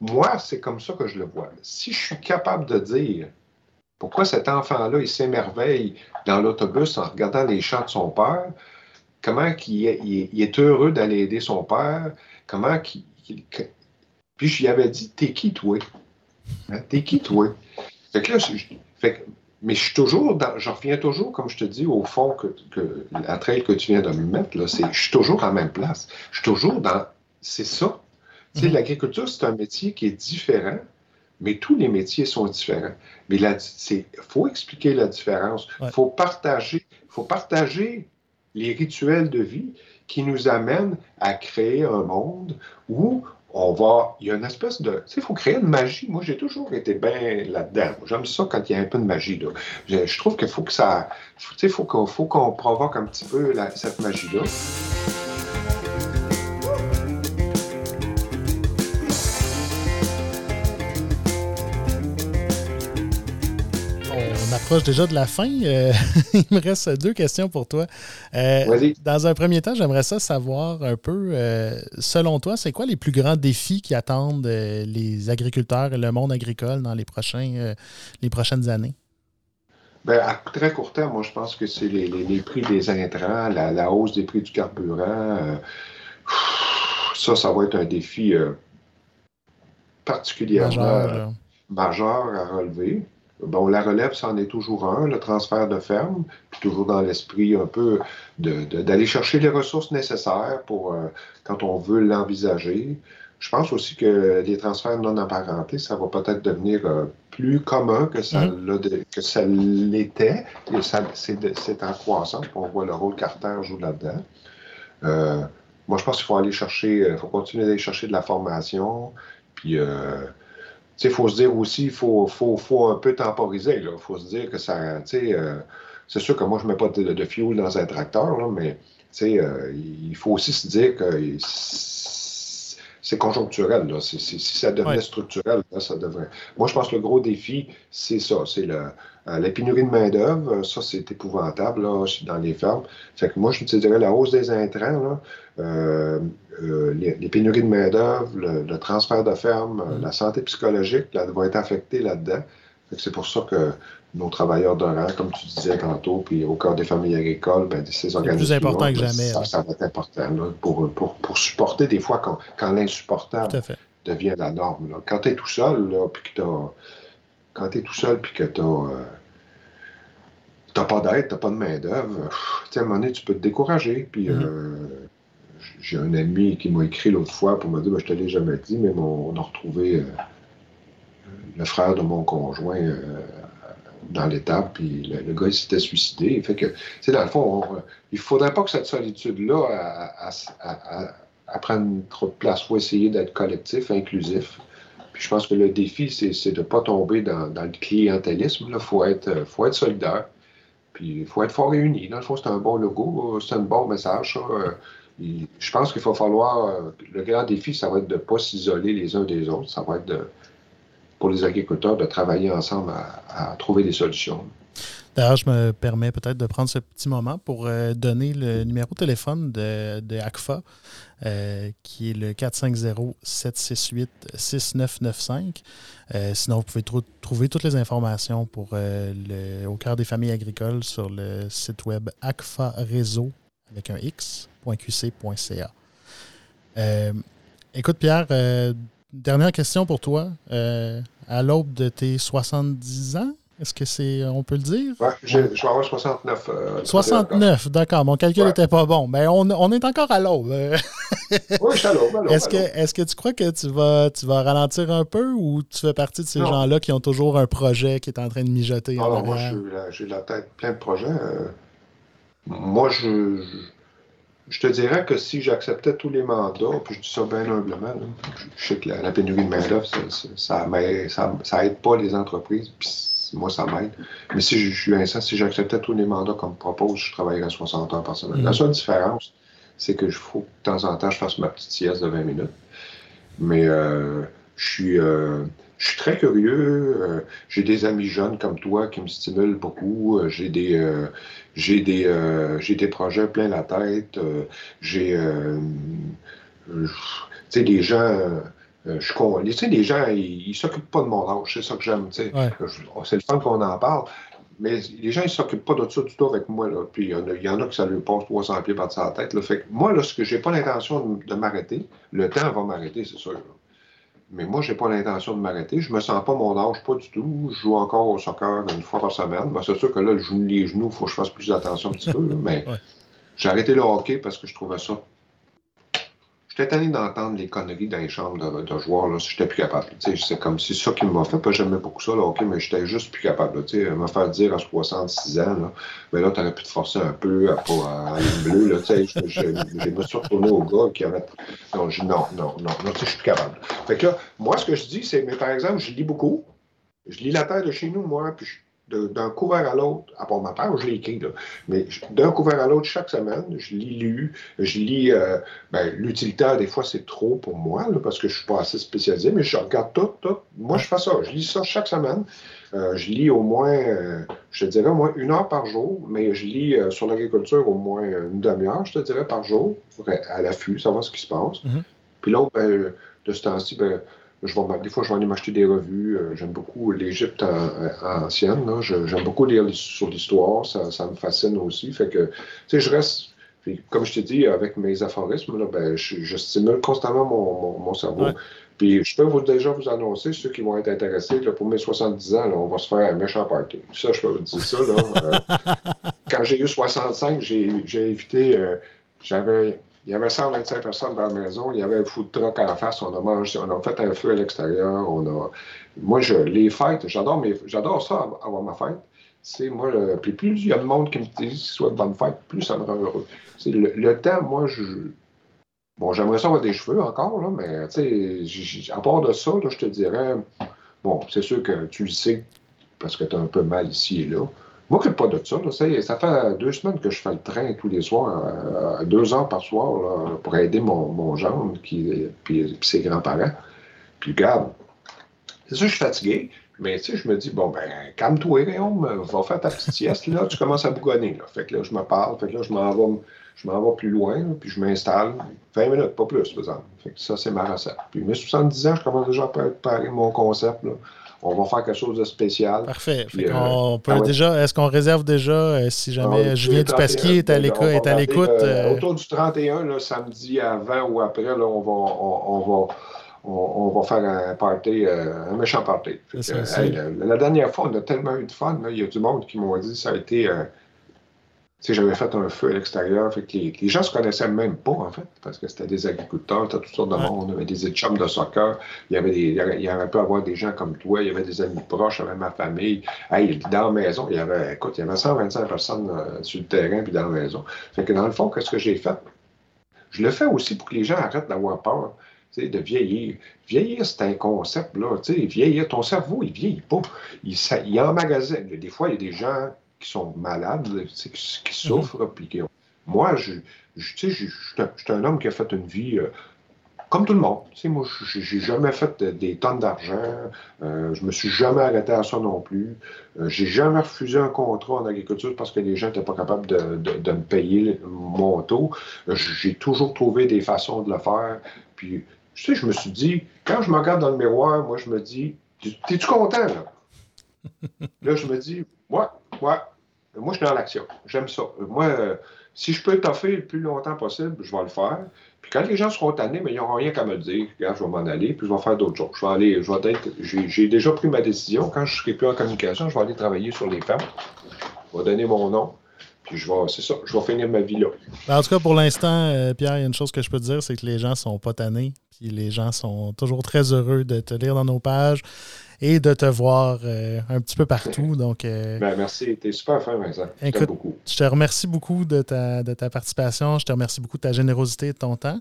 moi, c'est comme ça que je le vois. Si je suis capable de dire pourquoi cet enfant-là, il s'émerveille dans l'autobus en regardant les chants de son père? Comment il est, heureux d'aller aider son père? Comment qu'il. Puis je lui avais dit, t'es qui toi? Hein? T'es qui toi? Fait que là, mais je suis toujours dans, je reviens toujours, comme je te dis, au fond, que, que la trail que tu viens de me mettre, là, c'est, je suis toujours à la même place. Je suis toujours dans, c'est ça. Mm-hmm. l'agriculture, c'est un métier qui est différent, mais tous les métiers sont différents. Mais il faut expliquer la différence. Il faut, partager, faut partager les rituels de vie qui nous amènent à créer un monde où on va. Il y a une espèce de. Tu sais, il faut créer une magie. Moi, j'ai toujours été bien là-dedans. J'aime ça quand il y a un peu de magie. Là. Je, trouve qu'il faut que ça. Tu sais, il faut qu'on provoque un petit peu cette magie-là. Approche déjà de la fin. Euh, il me reste deux questions pour toi. Euh, dans un premier temps, j'aimerais ça savoir un peu, euh, selon toi, c'est quoi les plus grands défis qui attendent les agriculteurs et le monde agricole dans les, prochains, les prochaines années? Bien, à très court terme, moi, je pense que c'est les, prix des intrants, la, hausse des prix du carburant. ça, ça va être un défi particulièrement majeur à relever. Bon, la relève, c'en est toujours un, le transfert de ferme, puis toujours dans l'esprit un peu d'aller chercher les ressources nécessaires pour euh, quand on veut l'envisager. je pense aussi que les transferts non apparentés, ça va peut-être devenir plus commun que ça mm-hmm. l'était. Et c'est en croissance. On voit le rôle Carter joue là-dedans. moi, je pense qu'il faut aller chercher, il faut continuer d'aller chercher de la formation. Puis, il faut se dire aussi, il faut, faut, faut, un peu temporiser. Il faut se dire que ça. Euh, c'est sûr que moi, je ne mets pas de, de, fuel dans un tracteur, là, mais euh, il faut aussi se dire que c'est conjoncturel. Là. si ça devenait structurel, là, ça devrait. Moi, je pense que le gros défi, c'est ça. C'est euh, la pénurie de main-d'œuvre. Ça, c'est épouvantable là, dans les fermes. Fait que moi, je te dirais la hausse des intrants. Là, euh, euh, les, pénuries de main-d'œuvre, le, transfert de ferme, mm. la santé psychologique là, va être affectée là-dedans. C'est pour ça que nos travailleurs de rang, comme tu disais tantôt, puis au cœur des familles agricoles, ben, ces organismes. plus important que jamais. Ça, va être important pour, pour, pour, supporter des fois quand, quand l'insupportable devient la norme. Quand tu es tout seul, là, puis que tu Quand tu es tout seul, puis que tu n'as pas d'aide, tu n'as pas de main-d'œuvre, à un moment donné, tu peux te décourager. Puis. Mm-hmm. Euh, j'ai un ami qui m'a écrit l'autre fois pour me dire ben, Je te l'ai jamais dit, mais on a retrouvé euh, le frère de mon conjoint euh, dans l'étape, puis le, gars, il s'était suicidé. Fait que, tu dans le fond, il ne faudrait pas que cette solitude-là prenne trop de place. Il faut essayer d'être collectif, inclusif. Puis je pense que le défi, c'est de ne pas tomber dans, le clientélisme. Il faut être, faut être solidaire. Puis il faut être fort réuni. Dans le fond, c'est un bon logo, c'est un bon message. Je pense qu'il va falloir. Euh, le grand défi, ça va être de ne pas s'isoler les uns des autres. Ça va être de, pour les agriculteurs de travailler ensemble à, trouver des solutions. D'ailleurs, je me permets peut-être de prendre ce petit moment pour euh, donner le numéro de téléphone de, de ACFA, euh, qui est le 450-768-6995. sinon, vous pouvez trouver toutes les informations pour le, au cœur des familles agricoles sur le site web ACFA Réseau avec un X .qc.ca. Euh, écoute, Pierre, euh, dernière question pour toi. Euh, à l'aube de tes 70 ans, est-ce que c'est, on peut le dire? Oui, je vais avoir 69. 69, d'accord. Mon calcul n'était pas bon. Mais on, on, est encore à l'aube. oui, je suis à l'aube. Est-ce que, est que tu crois que tu vas, tu vas ralentir un peu ou tu fais partie de ces gens-là qui ont toujours un projet qui est en train de mijoter? Non, moi, j'ai la tête plein de projets. moi, je je te dirais que si j'acceptais tous les mandats, puis je dis ça bien humblement, je sais que la, pénurie de main-d'œuvre, ça, ça, aide pas les entreprises, puis moi, ça m'aide. Mais si je, suis si j'acceptais tous les mandats comme propose, je travaillerais 60 heures par semaine. La mm-hmm. seule différence, c'est que je faut que de temps en temps, je fasse ma petite sieste de 20 minutes. Mais euh, je suis. Euh, je suis très curieux. Euh, j'ai des amis jeunes comme toi qui me stimulent beaucoup. Euh, j'ai des, euh, j'ai des, j'ai des projets plein la tête. j'ai, tu sais, des gens. je tu sais, les gens, ils, ne s'occupent pas de mon âge. C'est ça que j'aime. C'est le fun qu'on en parle. Mais les gens, ils s'occupent pas de ça du tout avec moi. Là. Puis il y, en a qui ça lui passe 300 pieds par sa tête. Là. Fait moi, là, ce que j'ai pas l'intention de, m'arrêter, le temps va m'arrêter, c'est sûr. Mais moi, je n'ai pas l'intention de m'arrêter. Je ne me sens pas mon âge, pas du tout. Je joue encore au soccer une fois par semaine. Ben, c'est sûr que là, les genoux, il faut que je fasse plus attention un petit peu. mais j'ai arrêté le hockey parce que je trouvais ça J'étais tanné d'entendre les conneries dans les chambres de, de joueurs, là, si j'étais plus capable. C'est comme c'est ça qui m'a fait. Pas j'aimais beaucoup ça, là, OK, mais j'étais juste plus capable. sais, me faire dire à 66 ans, là, ben là, t'aurais pu te forcer un peu à, à, aller bleu. Là, je, je, je, me suis retourné au gars qui avait. Non, je, non, non, non, non, je suis plus capable. Fait que là, moi, ce que je dis, c'est, mais par exemple, je lis beaucoup. Je lis la terre de chez nous, moi, puis je d'un couvert à l'autre, à part ma part, je l'ai écrit, là, mais d'un couvert à l'autre chaque semaine, je lis lu, je lis euh, ben, l'utilitaire, des fois c'est trop pour moi, parce que je suis pas assez spécialisé, mais je regarde tout, tout. Moi, je fais ça, je lis ça chaque semaine. Euh, je lis au moins, euh, je te dirais au moins une heure par jour, mais je lis sur l'agriculture au moins une demi-heure, je te dirais, par jour, à l'affût, savoir ce qui se passe. Mm-hmm. Puis l'autre, ben, de ce temps-ci, ben, des fois, je vais aller m'acheter des revues. Euh, j'aime beaucoup l'Égypte ancienne. j'aime beaucoup lire sur l'histoire. Ça, me fascine aussi. Fait que, je reste. comme je t'ai dit, avec mes aphorismes, ben, je, stimule constamment mon, cerveau. Puis je peux vous, déjà vous annoncer, ceux qui vont être intéressés, pour mes 70 ans, on va se faire un méchant party. Ça, je peux vous dire ça. Euh, quand j'ai eu 65, j'ai évité. Euh, j'avais Il y avait 125 personnes dans la maison. Il y avait un food truck en face. On a mangé, on a fait un feu à l'extérieur. On a... Moi, je, les fêtes, j'adore, mes... j'adore ça, avoir ma fête. C'est moi, puis plus il y a de monde qui me dit soit de bonne fête, plus ça me rend heureux. Le, temps, moi, je. Bon, j'aimerais ça avoir des cheveux encore, là, mais tu sais, à part de ça, là, je te dirais, bon, c'est sûr que tu le sais parce que tu as un peu mal ici et là. Je pas de ça. Ça fait deux semaines que je fais le train tous les soirs, euh, deux heures par soir, pour aider mon, mon gendre puis, ses grands-parents. Puis regarde, c'est je suis fatigué, mais tu sais, je me dis, bon, ben, calme-toi, Réaume, va faire ta petite sieste, là, tu commences à bougonner. Là. Fait que là, je me parle, fait que là, je m'en vais, je m'en vais plus loin, puis je m'installe. 20 minutes, pas plus, par exemple. Fait que ça, c'est ma recette. Puis mes 70 ans, je commence déjà à préparer mon concept, là on va faire quelque chose de spécial. Parfait. Euh, on peut ah déjà, est-ce qu'on réserve déjà, euh, si jamais ah, Julien Dupasquier est à l'écoute? Euh, autour du 31, là, samedi avant ou après, là, on va, on, va, on, va faire un party, un méchant party. la, dernière fois, on a tellement eu de fun. Il y a du monde qui m'ont dit que ça a été j'avais fait un feu à l'extérieur. Fait que les, gens se connaissaient même pas, en fait, parce que c'était des agriculteurs, toutes sortes de monde. Y avait des chums de soccer. Il y avait des, il y aurait pu avoir des gens comme toi. Il y avait des amis proches, il y avait ma famille. Hey, dans la maison, il y avait, écoute, il y avait 125 personnes euh, sur le terrain puis dans la maison. Fait que dans le fond, qu'est-ce que j'ai fait? Je le fais aussi pour que les gens arrêtent d'avoir peur de vieillir. Vieillir, c'est un concept, là. Vieillir, ton cerveau, il vieillit pas. Il, il emmagasine. Des fois, il y a des gens qui sont malades, qui, qui souffrent. Puis qui Moi, je, je, je, suis un homme qui a fait une vie euh, comme tout le monde. Tu sais, moi, j'ai jamais fait des tonnes d'argent. Euh, je me suis jamais arrêté à ça non plus. Euh, j'ai jamais refusé un contrat en agriculture parce que les gens n'étaient pas capables de, de, me payer mon taux. J'ai toujours trouvé des façons de le faire. Puis, tu sais, je me suis dit, quand je me regarde dans le miroir, moi, je me dis, t'es-tu content, là? là, je me dis, moi, moi, moi, je suis dans l'action. J'aime ça. Moi, euh, si je peux toffer le plus longtemps possible, je vais le faire. Puis quand les gens seront tannés, mais ils n'auront rien qu'à me dire. Regarde, je vais m'en aller, puis je vais faire d'autres choses. Je vais aller, je vais être, j'ai, déjà pris ma décision. Quand je ne serai plus en communication, je vais aller travailler sur les femmes. Je vais donner mon nom. Puis je vais, c'est ça, je vais finir ma vie là. Ben, en tout cas, pour l'instant, euh, Pierre, il y a une chose que je peux te dire, c'est que les gens sont pas tannés. Puis les gens sont toujours très heureux de te lire dans nos pages et de te voir euh, un petit peu partout. Donc, euh, ben, merci, tu es super fin, Vincent. Écoute, beaucoup. je te remercie beaucoup de ta, de ta participation. Je te remercie beaucoup de ta générosité et de ton temps.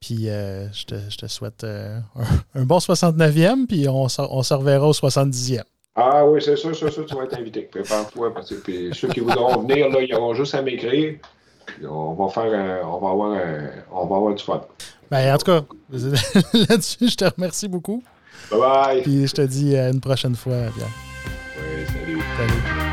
Puis euh, je, te, je, te, souhaite un, bon 69e, puis on, on se reverra au 70e. Ah oui, c'est sûr, c'est sûr, tu vas être invité. Prépare-toi. Puis ceux qui voudront venir, là, ils auront juste à m'écrire. On va faire on va avoir on va avoir du fun. Ben, en tout cas, là-dessus, je te remercie beaucoup. Bye bye. Puis je te dis à une prochaine fois, Pierre. Oui, salut. Salut.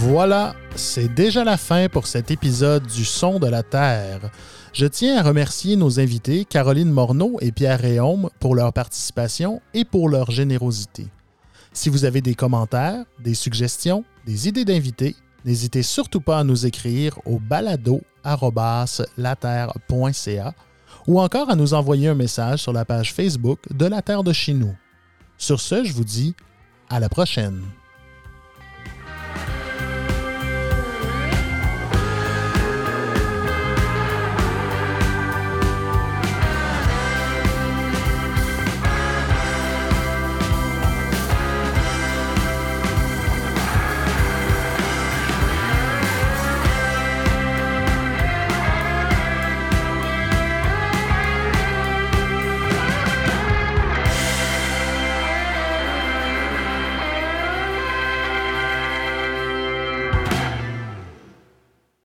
Voilà, c'est déjà la fin pour cet épisode du Son de la Terre. Je tiens à remercier nos invités Caroline Morneau et Pierre Réaume pour leur participation et pour leur générosité. Si vous avez des commentaires, des suggestions, des idées d'invités, n'hésitez surtout pas à nous écrire au balado.laterre.ca ou encore à nous envoyer un message sur la page Facebook de La Terre de chez nous. Sur ce, je vous dis à la prochaine.